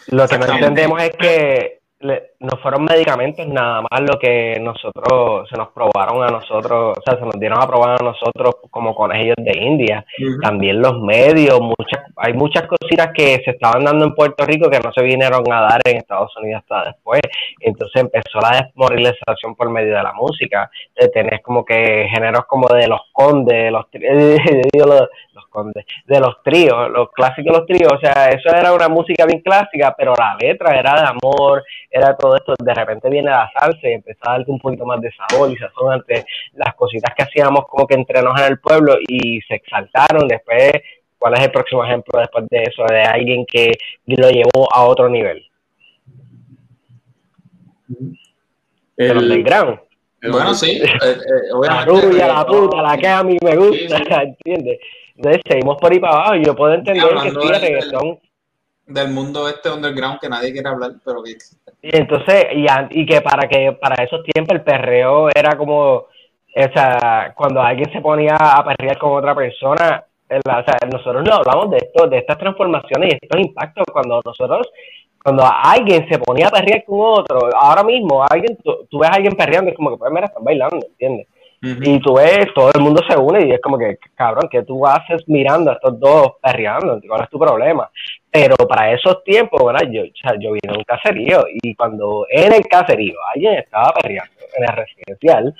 Lo que no entendemos es que le- no fueron medicamentos nada más lo que nosotros se nos probaron a nosotros, o sea, se nos dieron a probar a nosotros como conejillos de India. También los medios, muchas, hay muchas cositas que se estaban dando en Puerto Rico que no se vinieron a dar en Estados Unidos hasta después. Entonces empezó la desmoralización por medio de la música. De tenés como que géneros como de los condes, los, los, los condes, de los tríos, los clásicos los tríos. O sea, eso era una música bien clásica, pero la letra era de amor, era todo esto. De repente viene la salsa y empezó a darte un poquito más de sabor y sazón ante las cositas que hacíamos como que entre nos en el pueblo y se exaltaron. Después, ¿cuál es el próximo ejemplo después de eso? De alguien que lo llevó a otro nivel. El, ground. el- Bueno, sí, eh, eh, La rubia, la eh, puta, la que a mí me gusta, Sí, sí. ¿entiendes? Entonces seguimos por ahí para abajo. y Yo puedo entender que sí, el reggaetón. del mundo este underground que nadie quiere hablar, pero que existe. Y entonces, y, que para que para esos tiempos el perreo era como, o sea, cuando alguien se ponía a perrear con otra persona, el- o sea, nosotros no hablamos de esto, de estas transformaciones y estos impactos cuando nosotros, cuando alguien se ponía a perrear con otro, ahora mismo alguien, tú, tú ves a alguien perreando es como que, pues mira, están bailando, ¿entiendes? Y tú ves, todo el mundo se une y es como que, cabrón, ¿qué tú haces mirando a estos dos perreando? ¿Cuál es tu problema? Pero para esos tiempos, ¿verdad? Yo, o sea, yo vine a un caserío y cuando en el caserío alguien estaba perreando en el residencial,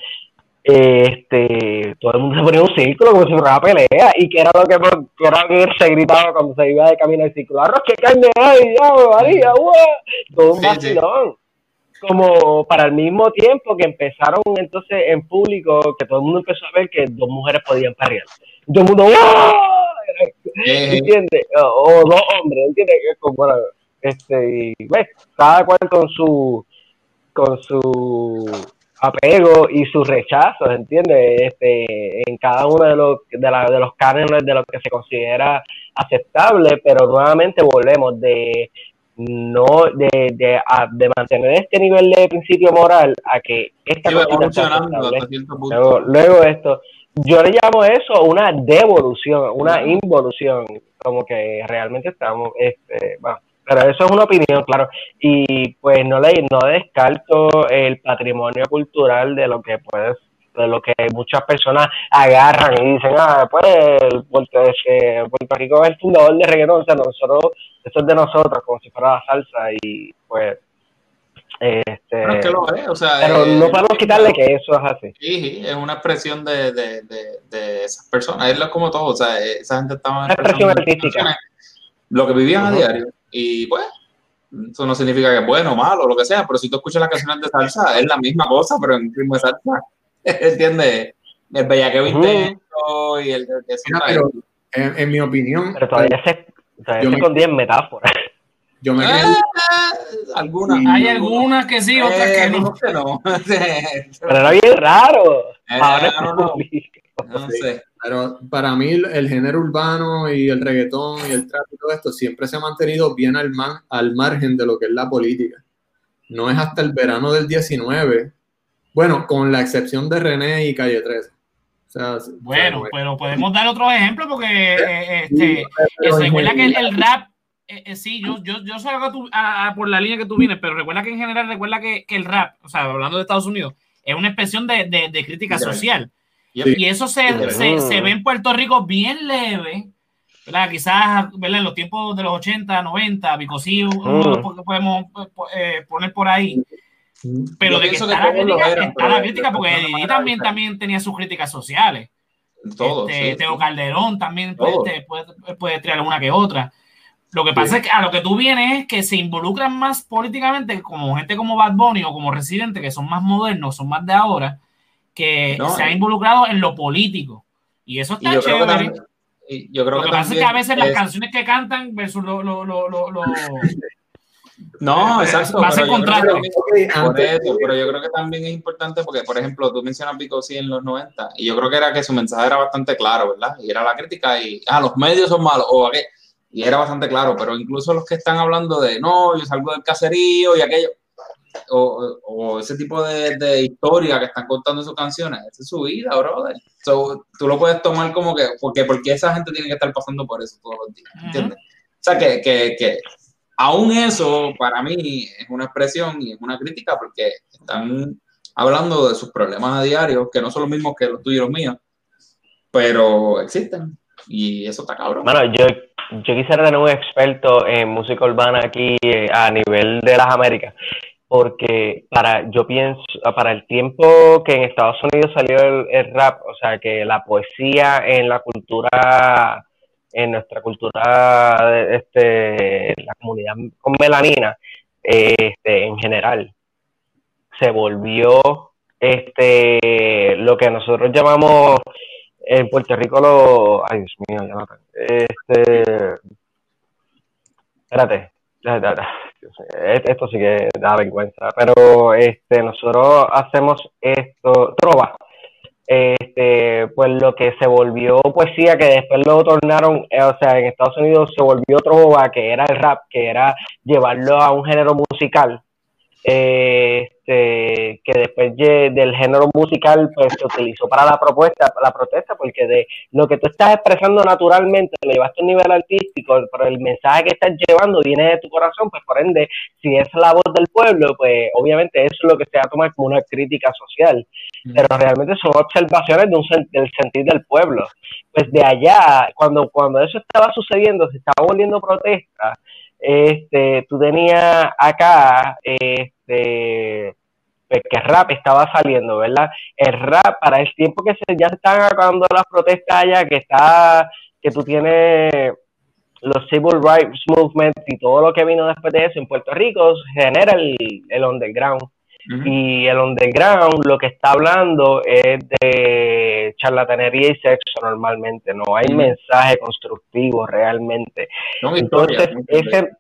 este, todo el mundo se ponía en un círculo como si fuera una pelea y que era lo que, que era lo que se gritaba cuando se iba de camino al círculo, arroz que carne hay, ya, María, todo un Sí, sí. Como para el mismo tiempo que empezaron entonces en público, que todo el mundo empezó a ver que dos mujeres podían perrear. Y todo el mundo. Eh, ¿Entiendes? O, o dos hombres, ¿entiendes? Bueno, este, y, cada cual con su, con su apego y sus rechazos, ¿entiendes? Este, en cada uno de los, de, la, de los cánones de lo que se considera aceptable, pero nuevamente volvemos de no de, de, a- de mantener este nivel de principio moral a que esta sí. Luego, luego esto, yo le llamo eso una devolución, una involución, como que realmente estamos, este, bueno, pero eso es una opinión, claro, y pues no le no descarto el patrimonio cultural de lo que puedes de lo que muchas personas agarran y dicen, ah, pues Puerto, este, Puerto Rico es el fundador de reggaetón, o sea, nosotros, eso es de nosotros, como si fuera la salsa, y pues, este, Bueno, es que lo es, o sea, pero eh, no podemos quitarle que eso es así. Sí, sí, es una expresión de, de, de, de esas personas, es como todo, o sea, esa gente estaba Una expresión artística. lo que vivían a diario, y pues, eso no significa que es bueno o malo, lo que sea, pero si tú escuchas las canciones de salsa, es la misma cosa, pero en ritmo de salsa, ¿entiendes? El bellaqueo Ujú. intenso y el que Mira, pero en, en mi opinión, Pero todavía se, todavía Yo se me- escondía en metáforas. yo me Eh, algunas. Sí. Hay algunas que sí, otras Eh, que no. que no. Pero era bien raro. Eh, Ahora no, no. no sé. Pero para mí el, el género urbano y el reggaetón y el trap y todo esto siempre se ha mantenido bien al, man- al margen de lo que es la política. No es hasta el verano del 19 Bueno, con la excepción de René y Calle 13. O sea, Bueno, o sea, pero podemos dar otros ejemplos porque eh, este, pero eh, recuerda que el, rap, eh, eh, sí, yo, yo, yo salgo a tu- a- a por la línea que tú vienes, pero recuerda que en general, recuerda que, que el rap, o sea, hablando de Estados Unidos, es una expresión de, de- de crítica social. Y eso se, se, se ve en Puerto Rico bien leve, ¿verdad? Quizás ¿verdad? en los tiempos de los 80, 90, Bicosí, podemos eh, poner por ahí. Pero Yo de que está que la crítica, eran, está pero la de- crítica, de porque Didi también, también tenía sus críticas sociales. Todo, Este, sí, Teo sí. Calderón también puede, Todo. te- puede, puede tirar una que otra. Lo que pasa es que a lo que tú vienes es que se involucran más políticamente como gente como Bad Bunny o como Residente, que son más modernos, son más de ahora, que No, se han y- involucrado en lo político. Y eso Y está creo que chévere. también, y yo creo Lo que que pasa es que a veces las es- canciones que cantan versus lo, lo, lo, lo, lo- No, exacto. va a ser pero yo creo que contraste. también- Ok, Por eso, pero yo creo que también es importante porque, por ejemplo, tú mencionas Vico sí en los 90 y yo creo que era que su mensaje era bastante claro, ¿verdad? Y era la crítica y, ah, los medios son malos o aquello. Y era bastante claro, pero incluso los que están hablando de, no, yo salgo del caserío y aquello, o, o ese tipo de, de historia que están contando en sus canciones, esa es su vida, brother. So, tú lo puedes tomar como que, porque, porque esa gente tiene que estar pasando por eso todos los días, ¿entiendes? O sea, que, que, que aún eso para mí es una expresión y es una crítica porque están hablando de sus problemas a diario, que no son los mismos que los tuyos y los míos, pero existen. Y eso está cabrón. Bueno, yo, yo quisiera tener un experto en música urbana aquí eh, a nivel de las Américas, porque para, yo pienso, para el tiempo que en Estados Unidos salió el, el rap, o sea, que la poesía en la cultura, en nuestra cultura, este, la comunidad con melanina, este, en general, se volvió este, lo que nosotros llamamos en Puerto Rico lo... Ay, Dios mío. Este... Espérate. Ya, ya. Dios mío, e- Esto sí que da vergüenza. Pero este, nosotros hacemos esto... Trova. Este, pues lo que se volvió poesía, que después lo tornaron, eh, o sea, en Estados Unidos se volvió trova, que era el rap, que era llevarlo a un género musical eh, este, que después de- del género musical pues se utilizó para la propuesta, la protesta, porque de lo que tú estás expresando naturalmente lo llevaste a un nivel artístico, pero el mensaje que estás llevando viene de tu corazón, pues por ende, si es la voz del pueblo, pues obviamente eso es lo que se va a tomar como una crítica social, pero realmente son observaciones de un sen- del sentir del pueblo. Pues de allá, cuando, cuando eso estaba sucediendo, se estaba volviendo protesta, este, tú tenías acá, este, pues que rap estaba saliendo, ¿verdad? El rap, para el tiempo que se, ya están acabando las protestas allá, que está, que tú tienes los Civil Rights Movement y todo lo que vino después de eso en Puerto Rico, genera el, el underground. Y el underground lo que está hablando es de charlatanería y sexo normalmente, no hay mensaje constructivo realmente. Entonces, ese,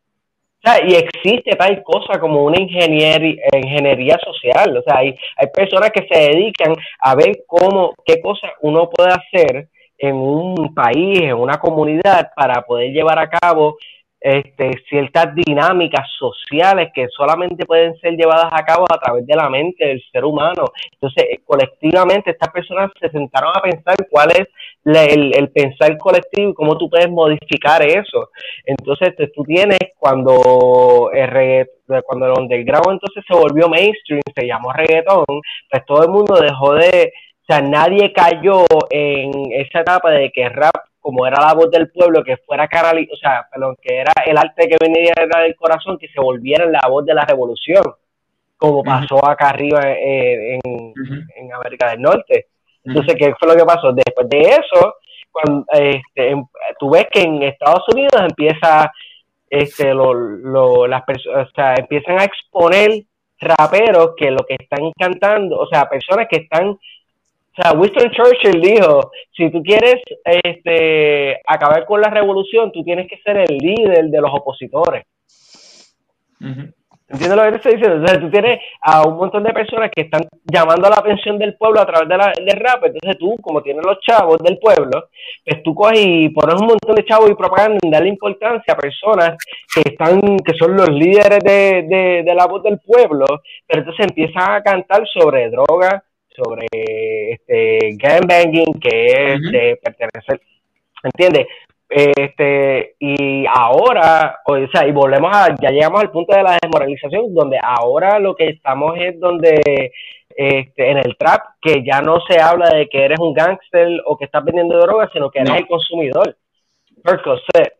o sea, y existe tal cosa como una ingeniería, ingeniería social, o sea, hay, hay personas que se dedican a ver cómo, qué cosas uno puede hacer en un país, en una comunidad, para poder llevar a cabo este, ciertas dinámicas sociales que solamente pueden ser llevadas a cabo a través de la mente del ser humano. Entonces, eh, colectivamente, estas personas se sentaron a pensar cuál es la- el, el pensar colectivo y cómo tú puedes modificar eso. Entonces, tú tienes cuando el, regga- cuando el underground entonces se volvió mainstream, se llamó reggaetón, pues todo el mundo dejó de, o sea, nadie cayó en esa etapa de que rap, como era la voz del pueblo, que fuera canal, o sea, perdón, que era el arte que venía del corazón, que se volviera la voz de la revolución, como pasó acá arriba eh, en, en América del Norte. Entonces, ¿qué fue lo que pasó? Después de eso, cuando, este, em- tú ves que en Estados Unidos empieza, este, lo, lo- las personas, o sea, empiezan a exponer raperos que lo que están cantando, o sea, personas que están, o sea, Winston Churchill dijo, si tú quieres este, acabar con la revolución, tú tienes que ser el líder de los opositores. Ujú. Entiendo lo que te estoy diciendo. Entonces tú tienes a un montón de personas que están llamando a la atención del pueblo a través de la, del rap. Entonces tú, como tienes los chavos del pueblo, pues tú coges y pones un montón de chavos y propaganda y darle importancia a personas que están, que son los líderes de, de, de la voz del pueblo, pero entonces empiezan a cantar sobre drogas, sobre este gangbanging, que es Ujú. de pertenecer, ¿entiendes? Este, y ahora, o sea, y volvemos a, ya llegamos al punto de la desmoralización, donde ahora lo que estamos es donde, este, en el trap, que ya no se habla de que eres un gángster o que estás vendiendo drogas, sino que eres No. el consumidor. Percocet,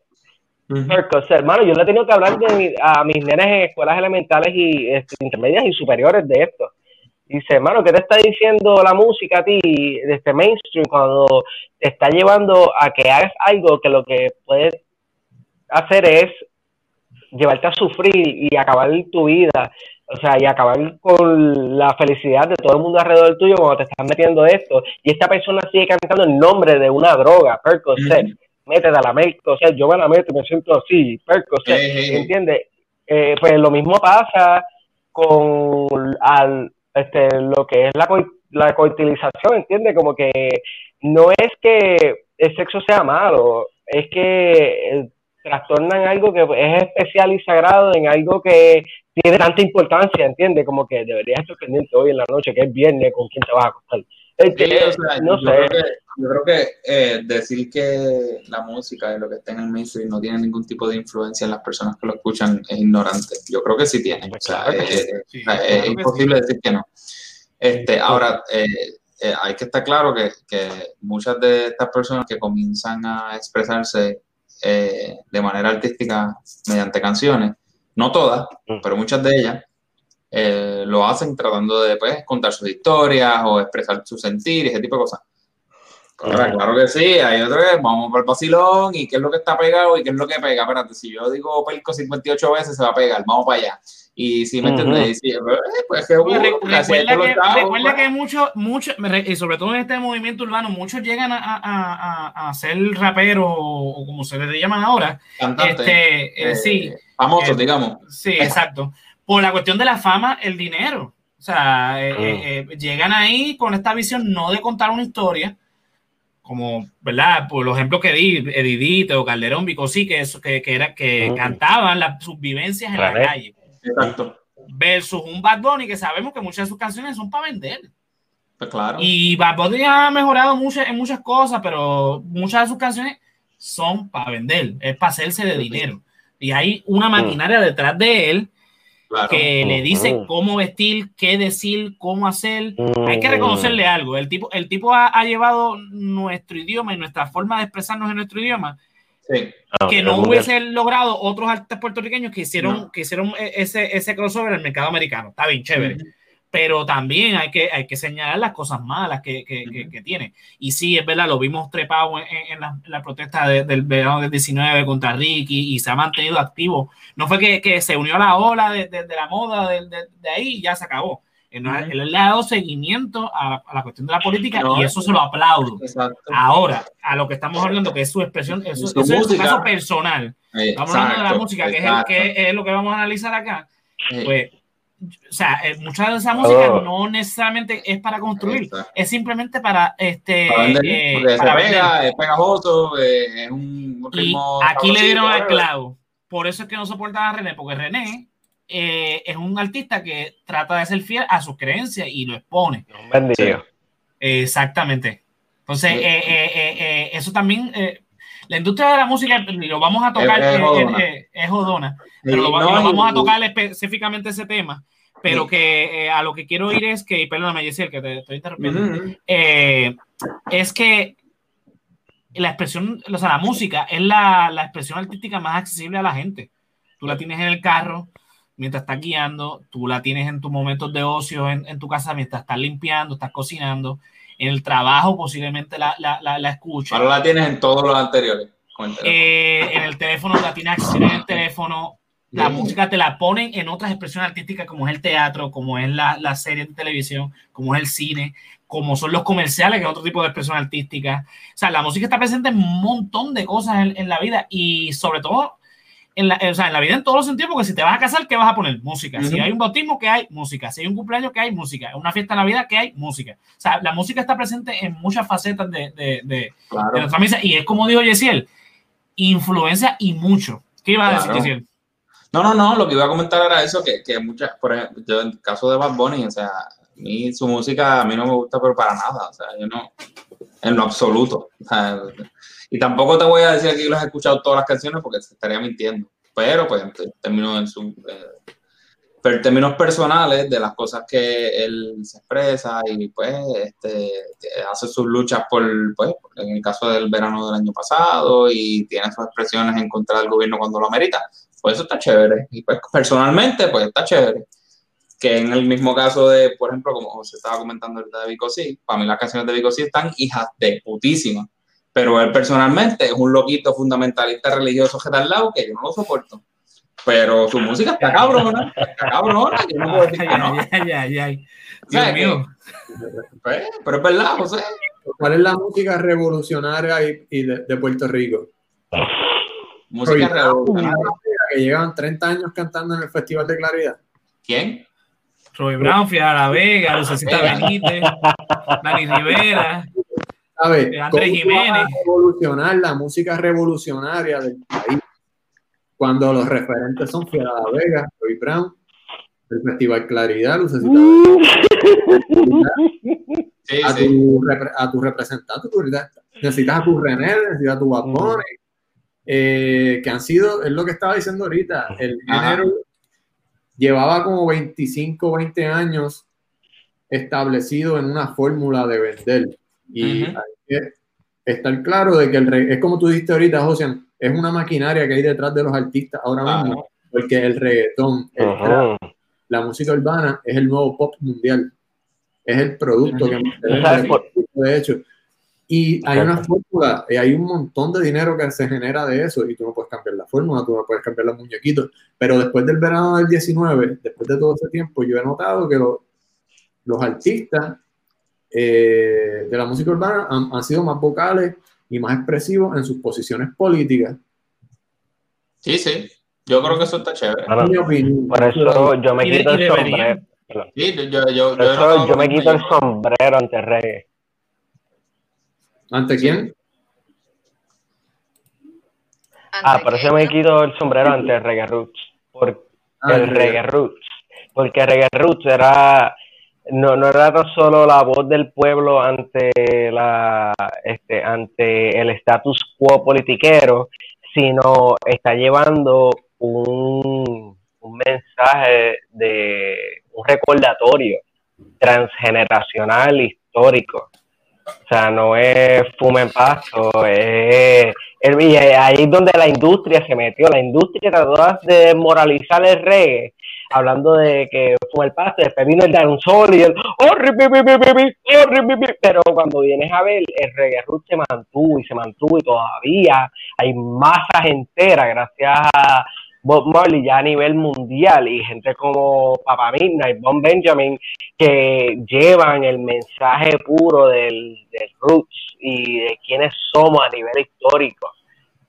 Ujú. Percocet, hermano, yo le he tenido que hablar de mi- a mis nenes en escuelas elementales y este, intermedias y superiores de esto. Dice, hermano, ¿qué te está diciendo la música a ti de este mainstream cuando te está llevando a que hagas algo que lo que puedes hacer es llevarte a sufrir y acabar tu vida? O sea, y acabar con la felicidad de todo el mundo alrededor tuyo cuando te estás metiendo esto. Y esta persona sigue cantando el nombre de una droga, Percocet. Ujú. Métete a la sea, yo me la meto y me siento así, Percocet. ¿Entiendes? Eh, pues lo mismo pasa con al, este, lo que es la, la coitilización, ¿entiendes? Como que no es que el sexo sea malo, es que eh, trastornan algo que es especial y sagrado en algo que tiene tanta importancia, ¿entiendes? Como que deberías estar pendiente hoy en la noche, que es viernes, con quién te vas a acostar. Es que, Sí, o sea, no yo sé. Creo que, yo creo que eh, decir que la música y lo que está en el mainstream no tiene ningún tipo de influencia en las personas que lo escuchan es ignorante. Yo creo que sí tiene. O sea, Claro que sí. Sí, o sea, claro es imposible decir que no. Este, ahora, eh, eh, hay que estar claro que, que muchas de estas personas que comienzan a expresarse eh, de manera artística mediante canciones, no todas, Mm. pero muchas de ellas, eh, lo hacen tratando de pues, contar sus historias o expresar su sentir y ese tipo de cosas. Ujú. claro que sí, hay otro que vamos por el vacilón y qué es lo que está pegado y qué es lo que pega. Espérate, si yo digo Pelco 58 veces se va a pegar, vamos para allá. Y si me Ujú. entiendes, Y si, eh, pues que Bueno, uh, recuerda que, chavos, recuerda pues. que muchos, muchos, y sobre todo en este movimiento urbano, muchos llegan a, a, a, a ser raperos o, o como se les llaman ahora. Cantantes, Este, eh, eh, sí, famosos, eh, digamos. sí, exacto. Por la cuestión de la fama, el dinero. O sea, eh, Mm. eh, eh, llegan ahí con esta visión no de contar una historia, como, ¿verdad? Por los ejemplos que di, Edidito o Calderón, Bicosí, que, eso- que, que, era, que Mm. cantaban las, sus vivencias en la calle, Exacto. versus un Bad Bunny que sabemos que muchas de sus canciones son para vender. Pues claro. Y Bad Bunny ha mejorado muchas, en muchas cosas, pero muchas de sus canciones son para vender, es para hacerse de dinero. Y hay una maquinaria detrás de él claro. que le dice cómo vestir, qué decir, cómo hacer. Hay que reconocerle algo. El tipo, el tipo ha, ha llevado nuestro idioma y nuestra forma de expresarnos en nuestro idioma Sí. Ah, que no hubiese logrado otros artistas puertorriqueños que hicieron, No. que hicieron e- ese, ese crossover en el mercado americano. Está bien, chévere. Ujú. Pero también hay que, hay que señalar las cosas malas que, que, que- Ujú. que tiene. Y sí, es verdad, lo vimos trepado en, en la, en la protesta de- del verano del 19 contra Ricky y se ha mantenido activo. No fue que, que se unió a la ola de, de- de la moda de, ahí y ya se acabó. Él, ha- Ujú. él le ha dado seguimiento a, la- a la cuestión de la política No, y eso se lo aplaudo. Exacto. Ahora, a lo que estamos hablando, que es su expresión, eso, Su eso es su caso personal. Estamos hablando de la Exacto, música, que es, el, que es lo que vamos a analizar acá. Pues, o sea, eh, mucha de esa música Oh. no necesariamente es para construir, Exacto. es simplemente para este Para vender, eh, para pega, es pegajoso, eh, es un Y ritmo. aquí le dieron al clavo. Por eso es que no soportan a René, porque René eh, es un artista que trata de ser fiel a sus creencias y lo expone. Bendito. Exactamente. Entonces, Sí. eh, eh, eh, eh, eso también, eh, la industria de la música, y lo vamos a tocar, Es- es jodona. es jodona, pero lo, no, lo vamos a tocar específicamente ese tema, pero que eh, a lo que quiero ir es que, perdóname, Yesiel, que te estoy interrumpiendo, eh, es que la expresión, o sea, la música es la, la expresión artística más accesible a la gente. Tú la tienes en el carro mientras estás guiando, tú la tienes en tus momentos de ocio en, en tu casa mientras estás limpiando, estás cocinando, en el trabajo posiblemente la, la, la, la escuchas. Ahora la tienes en todos los anteriores. Eh, en el teléfono la tienes accesible en el teléfono. La Sí. música te la ponen en otras expresiones artísticas como es el teatro, como es la, la serie de televisión, como es el cine, como son los comerciales, que es otro tipo de expresión artística. O sea, la música está presente en un montón de cosas en, en la vida y sobre todo en la, o sea, en la vida en todos los sentidos, porque si te vas a casar, ¿qué vas a poner? Música. Si hay un bautismo, ¿qué hay? Música. Si hay un cumpleaños, ¿qué hay? Música. Una fiesta de Navidad, ¿qué hay? Música. O sea, la música está presente en muchas facetas de, de, de, de Claro. nuestra misa. Y es como dijo Yesiel, influencia y mucho. ¿Qué iba a decir. Yesiel? No, no, no, lo que iba a comentar era eso, que, que muchas, por ejemplo, yo en el caso de Bad Bunny, o sea, a mí su música a mí no me gusta, pero para nada, o sea, yo no, en lo absoluto. y tampoco te voy a decir que los he escuchado todas las canciones porque te estaría mintiendo, pero pues en términos, en su, eh, pero en términos personales de las cosas que él se expresa y pues este, hace sus luchas por, pues, en el caso del verano del año pasado y tiene sus expresiones en contra del gobierno cuando lo amerita, pues eso está chévere. Y pues personalmente, pues está chévere. Que en el mismo caso de, por ejemplo, como se estaba comentando ahorita de Vico sí, para mí las canciones de Vico sí están hijas de putísimas. Pero él personalmente es un loquito fundamentalista religioso que está al lado que yo no lo soporto. Pero su música está cabrona, está cabrona, yo no puedo decir que no. Ay, ay, ay, Dios mío. Pues, pero es verdad, José. ¿Cuál es la música revolucionaria y, y de, de Puerto Rico? Música revolucionaria. Que llevan 30 años cantando en el Festival de Claridad. ¿Quién? Roy Brown, Fiara La Vega, Lucecita Vega. Benítez, Dani Rivera. ¿Sabes? De Andrés ¿Cómo tú vas a Jiménez. revolucionar la música revolucionaria del país cuando los referentes son Fiera La Vega, Roy Brown, el Festival Claridad, Lucecita Sí, a, sí. tu, a tu representante, necesitas a tu René, necesitas a tu Bad Bunny, eh, que han sido, es lo que estaba diciendo ahorita, el Ajá. género llevaba como 25, 20 años establecido en una fórmula de vender. Y Ujú. hay que estar claro de que el es como tú dijiste ahorita, José, es una maquinaria que hay detrás de los artistas ahora Claro. mismo, porque el reggaetón, el Ujú. trap, la música urbana es el nuevo pop mundial. Es el producto que más se ¿Tú sabes vende, por- de hecho. Y hay Exacto. una fórmula, y hay un montón de dinero que se genera de eso, y tú no puedes cambiar la fórmula, tú no puedes cambiar los muñequitos. Pero después del verano del 19, después de todo ese tiempo, yo he notado que lo- los artistas eh, de la música urbana han, han sido más vocales y más expresivos en sus posiciones políticas. Sí, sí. Yo creo que eso está chévere. Bueno, En mi opinión. por eso yo me quito el sombrero. Sí, yo, eso yo me quito el sombrero ante reggae. ¿Ante quién? Ah, por eso me quito el sombrero ante el reggae roots. Porque Ah, el reggae roots. Porque el reggae roots era no, no era tan solo la voz del pueblo ante la este ante el status quo politiquero, sino está llevando un, un mensaje de un recordatorio transgeneracional histórico. O sea, no es fume en paso, es... y ahí es donde la industria se metió. La industria trató de desmoralizar el reggae, hablando de que fue el paso, después vino el dancehall y el... Pero cuando vienes a ver, el reggae root se mantuvo y se mantuvo y todavía hay masas enteras gracias a Bob Marley ya a nivel mundial y gente como Papa Midnight, Bon Benjamin, que llevan el mensaje puro del, del roots y de quiénes somos a nivel histórico.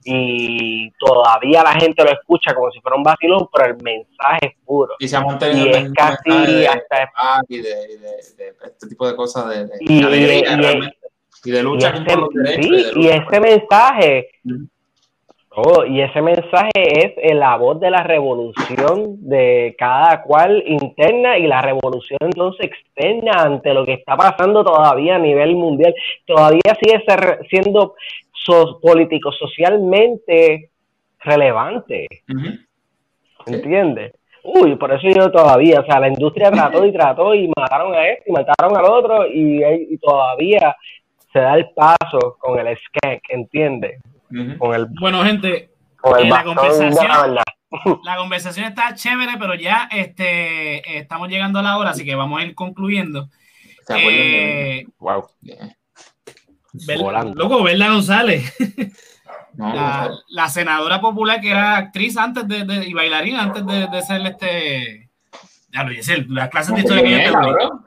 Y todavía la gente lo escucha como si fuera un vacilón, pero el mensaje es puro. Y se ha mantenido Y es casi de hasta... y de, y de- de este tipo de cosas de, Y- alegría y-. Y de Y lucha por los derechos. sí, de y lucha ese mensaje. Oh, y ese mensaje es la voz de la revolución de cada cual interna y la revolución entonces externa ante lo que está pasando todavía a nivel mundial. Todavía sigue siendo so- político socialmente relevante. Sí. ¿Entiendes? Uy, por eso yo todavía, o sea, la industria trató y trató y mataron a este y mataron al otro y, y todavía se da el paso con el skank, ¿entiendes? Ujú. Con el, Bueno, gente, con el En la conversación- de la verdad. la conversación está chévere, pero ya este, estamos llegando a la hora, así que vamos a ir concluyendo. ¿Se acuerdan de Eh, Wow. Volando. loco, Verla González, No, la, no, la senadora popular que era actriz antes de, de- y bailarina antes de, de ser este. Ya lo dice, las clases de historia que yo te doy. cabrón.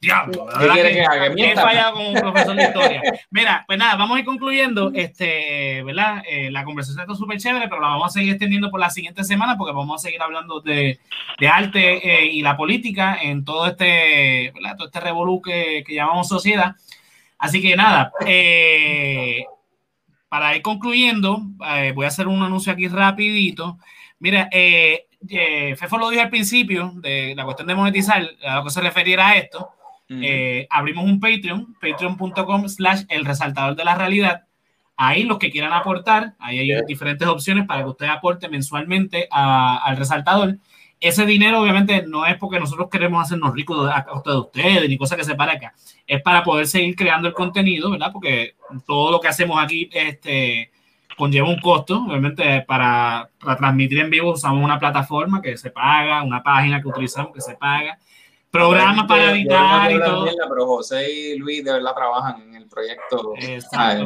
Diablo, la ¿Qué verdad que que haga? he Mienta. fallado como profesor de historia. Mira, pues nada, vamos a ir concluyendo. Este, ¿verdad? Eh, la conversación está súper chévere, pero la vamos a seguir extendiendo por la siguiente semana porque vamos a seguir hablando de, de arte eh, y la política en todo este, ¿verdad? Todo este revolú que, que llamamos sociedad. Así que nada, eh, para ir concluyendo, eh, voy a hacer un anuncio aquí rapidito. Mira, eh, eh, Fefo lo dijo al principio de la cuestión de monetizar, a lo que se referiera a esto. Ujú. Eh, abrimos un Patreon, patreon.com slash el resaltador de la realidad. Ahí los que quieran aportar, ahí hay Yeah. diferentes opciones para que usted aporte mensualmente a- al resaltador. Ese dinero obviamente no es porque nosotros queremos hacernos ricos a costa de ustedes ni cosa que se para acá. Es para poder seguir creando el contenido, ¿verdad? Porque todo lo que hacemos aquí este, conlleva un costo. Obviamente para, para transmitir en vivo usamos una plataforma que se paga, una página que utilizamos que se paga, programas para editar y todo. mierda, Pero José y Luis de verdad trabajan en el proyecto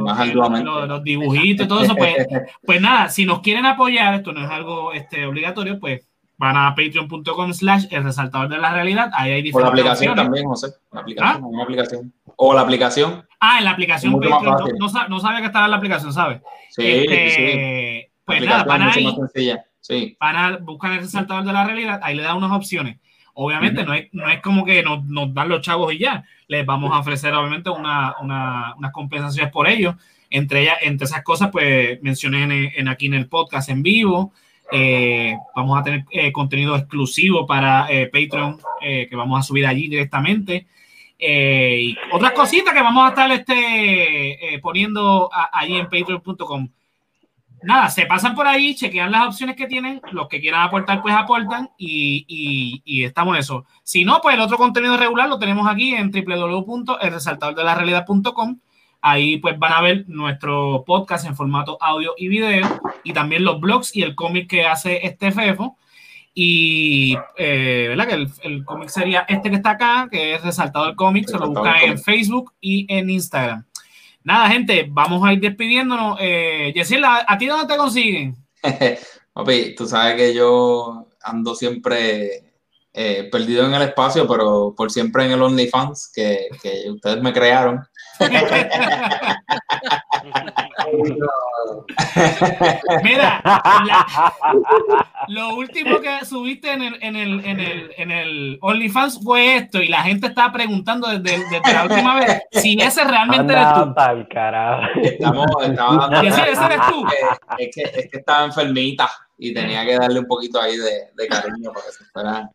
más. Los, los dibujitos y todo eso, pues, pues nada, si nos quieren apoyar, esto no es algo este, obligatorio, pues van a patreon.com slash el resaltador de la realidad, ahí hay O la diferentes aplicación opciones. también, José. La aplicación, ¿Ah? una aplicación. O la aplicación. Ah, en la aplicación Patreon, no, sabía que estaba en la aplicación, ¿sabes? Sí, Este, sí. Pues La nada, van ahí. Sí. van a buscar el resaltador de la realidad, ahí le dan unas opciones. Obviamente no, es, no es como que nos, nos dan los chavos y ya, les vamos a ofrecer obviamente una, una- unas compensaciones por ello. Entre ellas, entre esas cosas, pues mencioné en, en aquí en el podcast en vivo. Eh, vamos a tener eh, contenido exclusivo para eh, Patreon que vamos a subir allí directamente. Y otras cositas que vamos a estar este, poniendo a- allí en patreon.com nada, se pasan por ahí, chequean las opciones que tienen, los que quieran aportar, pues aportan y, y, y estamos en eso. Si no, pues el otro contenido regular lo tenemos aquí en www.elresaltadordelarealidad.com. Ahí pues van a ver nuestro podcast en formato audio y video y también los blogs y el cómic que hace este Fefo. Y, eh, ¿verdad? Que el, el cómic sería este que está acá, que es Resaltado el cómic, se lo buscan en. Facebook y en Instagram. Nada, gente, vamos a ir despidiéndonos. Eh, ¿a ti dónde te consiguen? Papi, tú sabes que yo ando siempre eh, perdido en el espacio, pero por siempre en el OnlyFans que, que ustedes me crearon. Mira, la- lo último que subiste en el, en el, en el, en el OnlyFans fue esto y la gente estaba preguntando desde, desde la última vez si ese realmente eres Anda tú. pa'l carajo. Estamos, estaba Y ese, ese eres tú. es, que, es que estaba enfermita y tenía que darle un poquito ahí de, de cariño para que se fuera,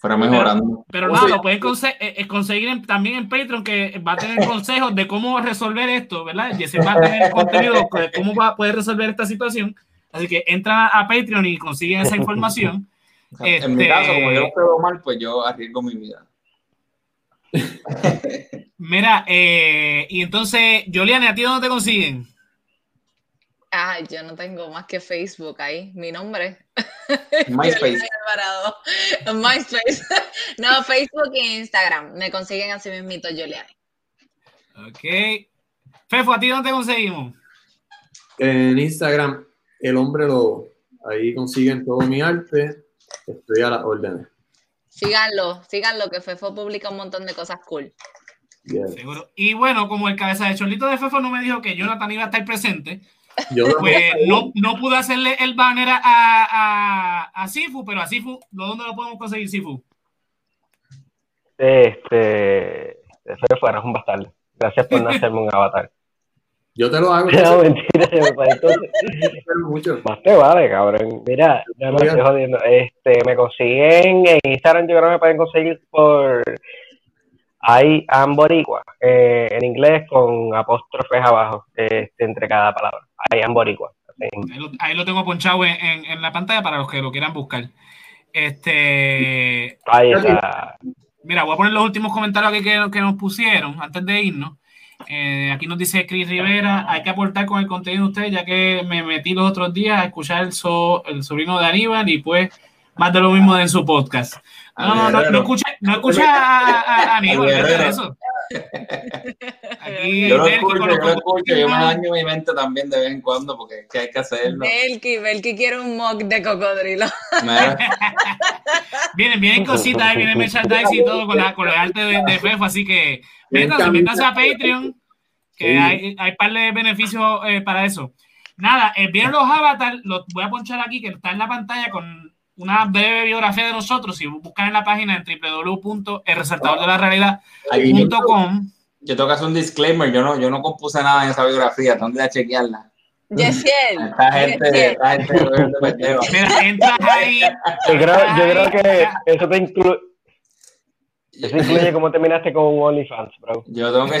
fuera mejorando. Pero ¿Cómo nada, lo pueden conse- eh, eh, conseguir en- también en Patreon, que va a tener consejos de cómo resolver esto, ¿verdad? Jessy va a tener contenido de cómo va a poder resolver esta situación. Así que entran a Patreon y consiguen esa información. En mi Este- caso, como yo lo quedo mal, pues yo arriesgo mi vida. Mira, eh, y entonces, Juliane, ¿a ti dónde te consiguen? Ay, yo no tengo más que Facebook ahí. Mi nombre. MySpace. MySpace. No, Facebook e Instagram. Me consiguen así mismito, Juliana. Ok. Fefo, ¿a ti dónde te conseguimos? En Instagram, el hombre lobo. Ahí consiguen todo mi arte. Estoy a las órdenes. Síganlo, síganlo, que Fefo publica un montón de cosas cool. Yeah. Seguro. Y bueno, como el cabeza de cholito de Fefo no me dijo que Jonathan iba a estar presente, Yo pues no, no pude hacerle el banner a, a, a Sifu, pero a Sifu, ¿dónde lo podemos conseguir, Sifu? Este. Eso fuera un bastardo. Gracias por no hacerme un avatar. Yo te lo hago. No, mentira, me parece- espero mucho. Más te vale, cabrón. Mira, ya me estoy jodiendo. Este, me consiguen en Instagram, yo creo que me pueden conseguir por I am boricua, eh, en inglés con apóstrofes abajo, este, entre cada palabra. I am boricua. Ahí lo, ahí lo tengo ponchado en, en- en la pantalla para los que lo quieran buscar. Este, Ahí está. Mira, voy a poner los últimos comentarios aquí que, que nos pusieron antes de irnos. Eh, aquí nos dice Chris Rivera, hay que aportar con el contenido de ustedes, ya que me metí los otros días a escuchar el, so- el sobrino de Aníbal y pues más de lo mismo en su podcast. No, no, no, no escucha, no escucha a, a- a Aníbal, Al ¿qué es eso? Aquí, Yo lo escucho, con yo lo escucho, yo me daño mi mente también de vez en cuando porque es que hay que hacerlo. Belki, Belki quiere un mock de cocodrilo. Mira, Vienen, vienen cositas, ahí viene merchandise y todo con, la, con el arte de, de Fefo, así que métanse, métanse a. Patreon, que Sí. hay, hay par de beneficios eh, para eso. Nada, eh, vieron los avatars, los voy a ponchar aquí, que está en la pantalla con una breve biografía de nosotros. Si buscan en la página en www.elresaltadordelarealidad.com, yo, yo tengo que hacer un disclaimer, yo no, yo no compuse nada en esa biografía, tengo que chequearla. Yesiel, Esta gente, esta gente mira, entras ahí. Yo creo, yo creo que eso te incluye. Eso incluye cómo terminaste con un OnlyFans, bro. Yo tengo que.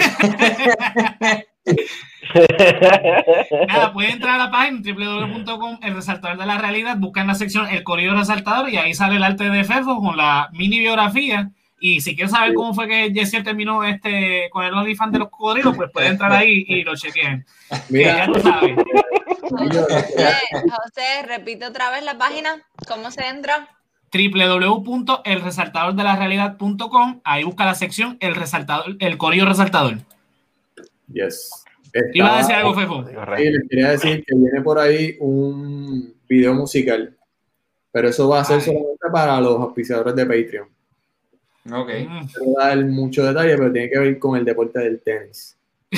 Nada, pueden entrar a la página www.com, el resaltador de la realidad, buscan la sección El Corrido Resaltador y ahí sale el arte de Fefo con la mini biografía. Y si quieren saber cómo fue que Jessiel terminó este con el OnlyFans de los cocodrilos, pues pueden entrar ahí y lo chequen. Que Mira, ya tú sabes. José, José, repite otra vez la página. ¿Cómo se entra? www.elresaltadordelarealidad.com ahí busca la sección El Resaltador, el Corrido Resaltador. Yes. Iba a decir algo, Fefo. Sí, les quería decir que viene por ahí un video musical, pero eso va a ser Ay. solamente para los auspiciadores de Patreon. Ok. No voy a dar mucho detalle, pero tiene que ver con el deporte del tenis.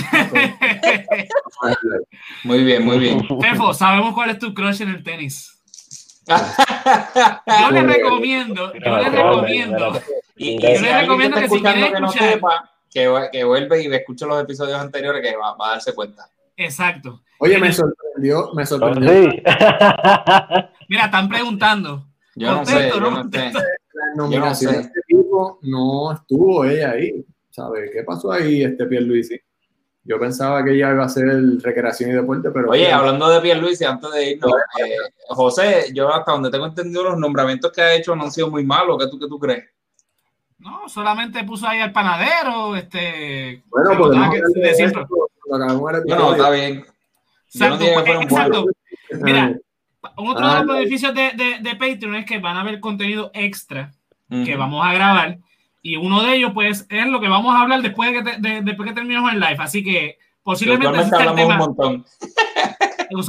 Muy bien, muy bien. Fefo, sabemos cuál es tu crush en el tenis. Yo le recomiendo, yo le recomiendo. Y, y Yo si le alguien recomiendo está que si escuchando quiere que no escuchar- sepa, que, que vuelve y escuche los episodios anteriores que va, va a darse cuenta. Exacto. Oye, me sorprendió, me sorprendió. sí. Mira, están preguntando. Yo no sé, Contesto, yo ¿no? no sé. Contesto. La nominación de este tipo no estuvo ella ahí. ¿Sabes qué pasó ahí, este Pierluisi? Yo pensaba que ella iba a hacer recreación y deporte, pero. Oye, hablando de Pierluisi, antes de irnos, eh, José, yo hasta donde tengo entendido los nombramientos que ha hecho no han sido muy malos. ¿Qué tú, qué tú crees? No, solamente puso ahí al panadero, este. Bueno, podemos de decir, esto, lo acabamos de Yo no, está bien. No Exacto, pues, buenos. Mira, otro Ah, de los no. beneficios de, de, de Patreon es que van a haber contenido extra que vamos a grabar. Y uno de ellos, pues, es lo que vamos a hablar después de que, te- de- después que terminemos el live. Así que posiblemente sea el un tema. montón. Pues,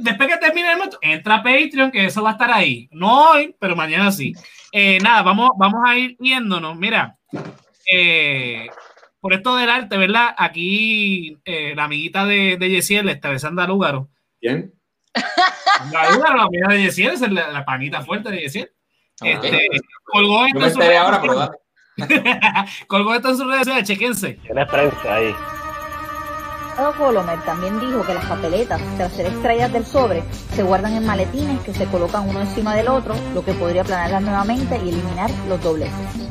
después que termine el momento, entra a Patreon, que eso va a estar ahí. No hoy, pero mañana sí. Eh, nada, vamos, vamos a ir yéndonos. Mira, eh, por esto del arte, ¿verdad? Aquí eh, la amiguita de, de Yesiel, esta Alessandra Lúgaro. ¿Quién? La Lúgaro, la amiga de Yesiel, es la, la panita fuerte de Yesiel. Ok. Este, colgó esto en sus enteré redes ahora, colgó esto en sus redes sociales, chequense. Tienes prensa ahí. Diputado Colomer también dijo que las papeletas, tras ser extraídas del sobre, se guardan en maletines que se colocan uno encima del otro, lo que podría aplanarlas nuevamente y eliminar los dobleces.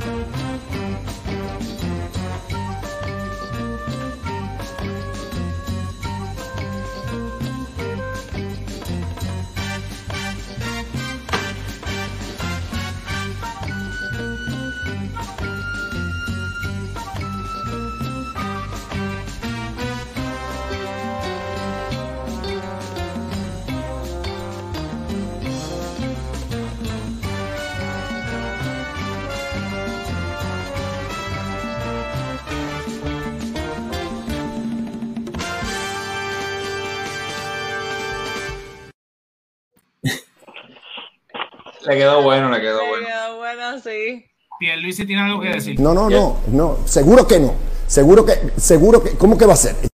Le quedó bueno, le quedó bueno. Bueno, bueno, sí. Pierluisi tiene algo que decir. No, no, no, no, seguro que no. Seguro que, seguro que, ¿cómo que va a ser?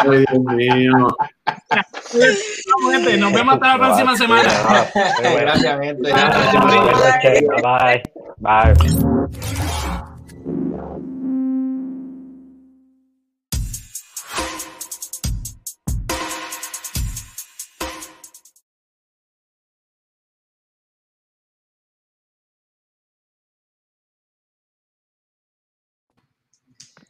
Ay, Dios mío. Gente, Nos vemos hasta la próxima semana. Gracias, gente. Gracias, Bye. Bye.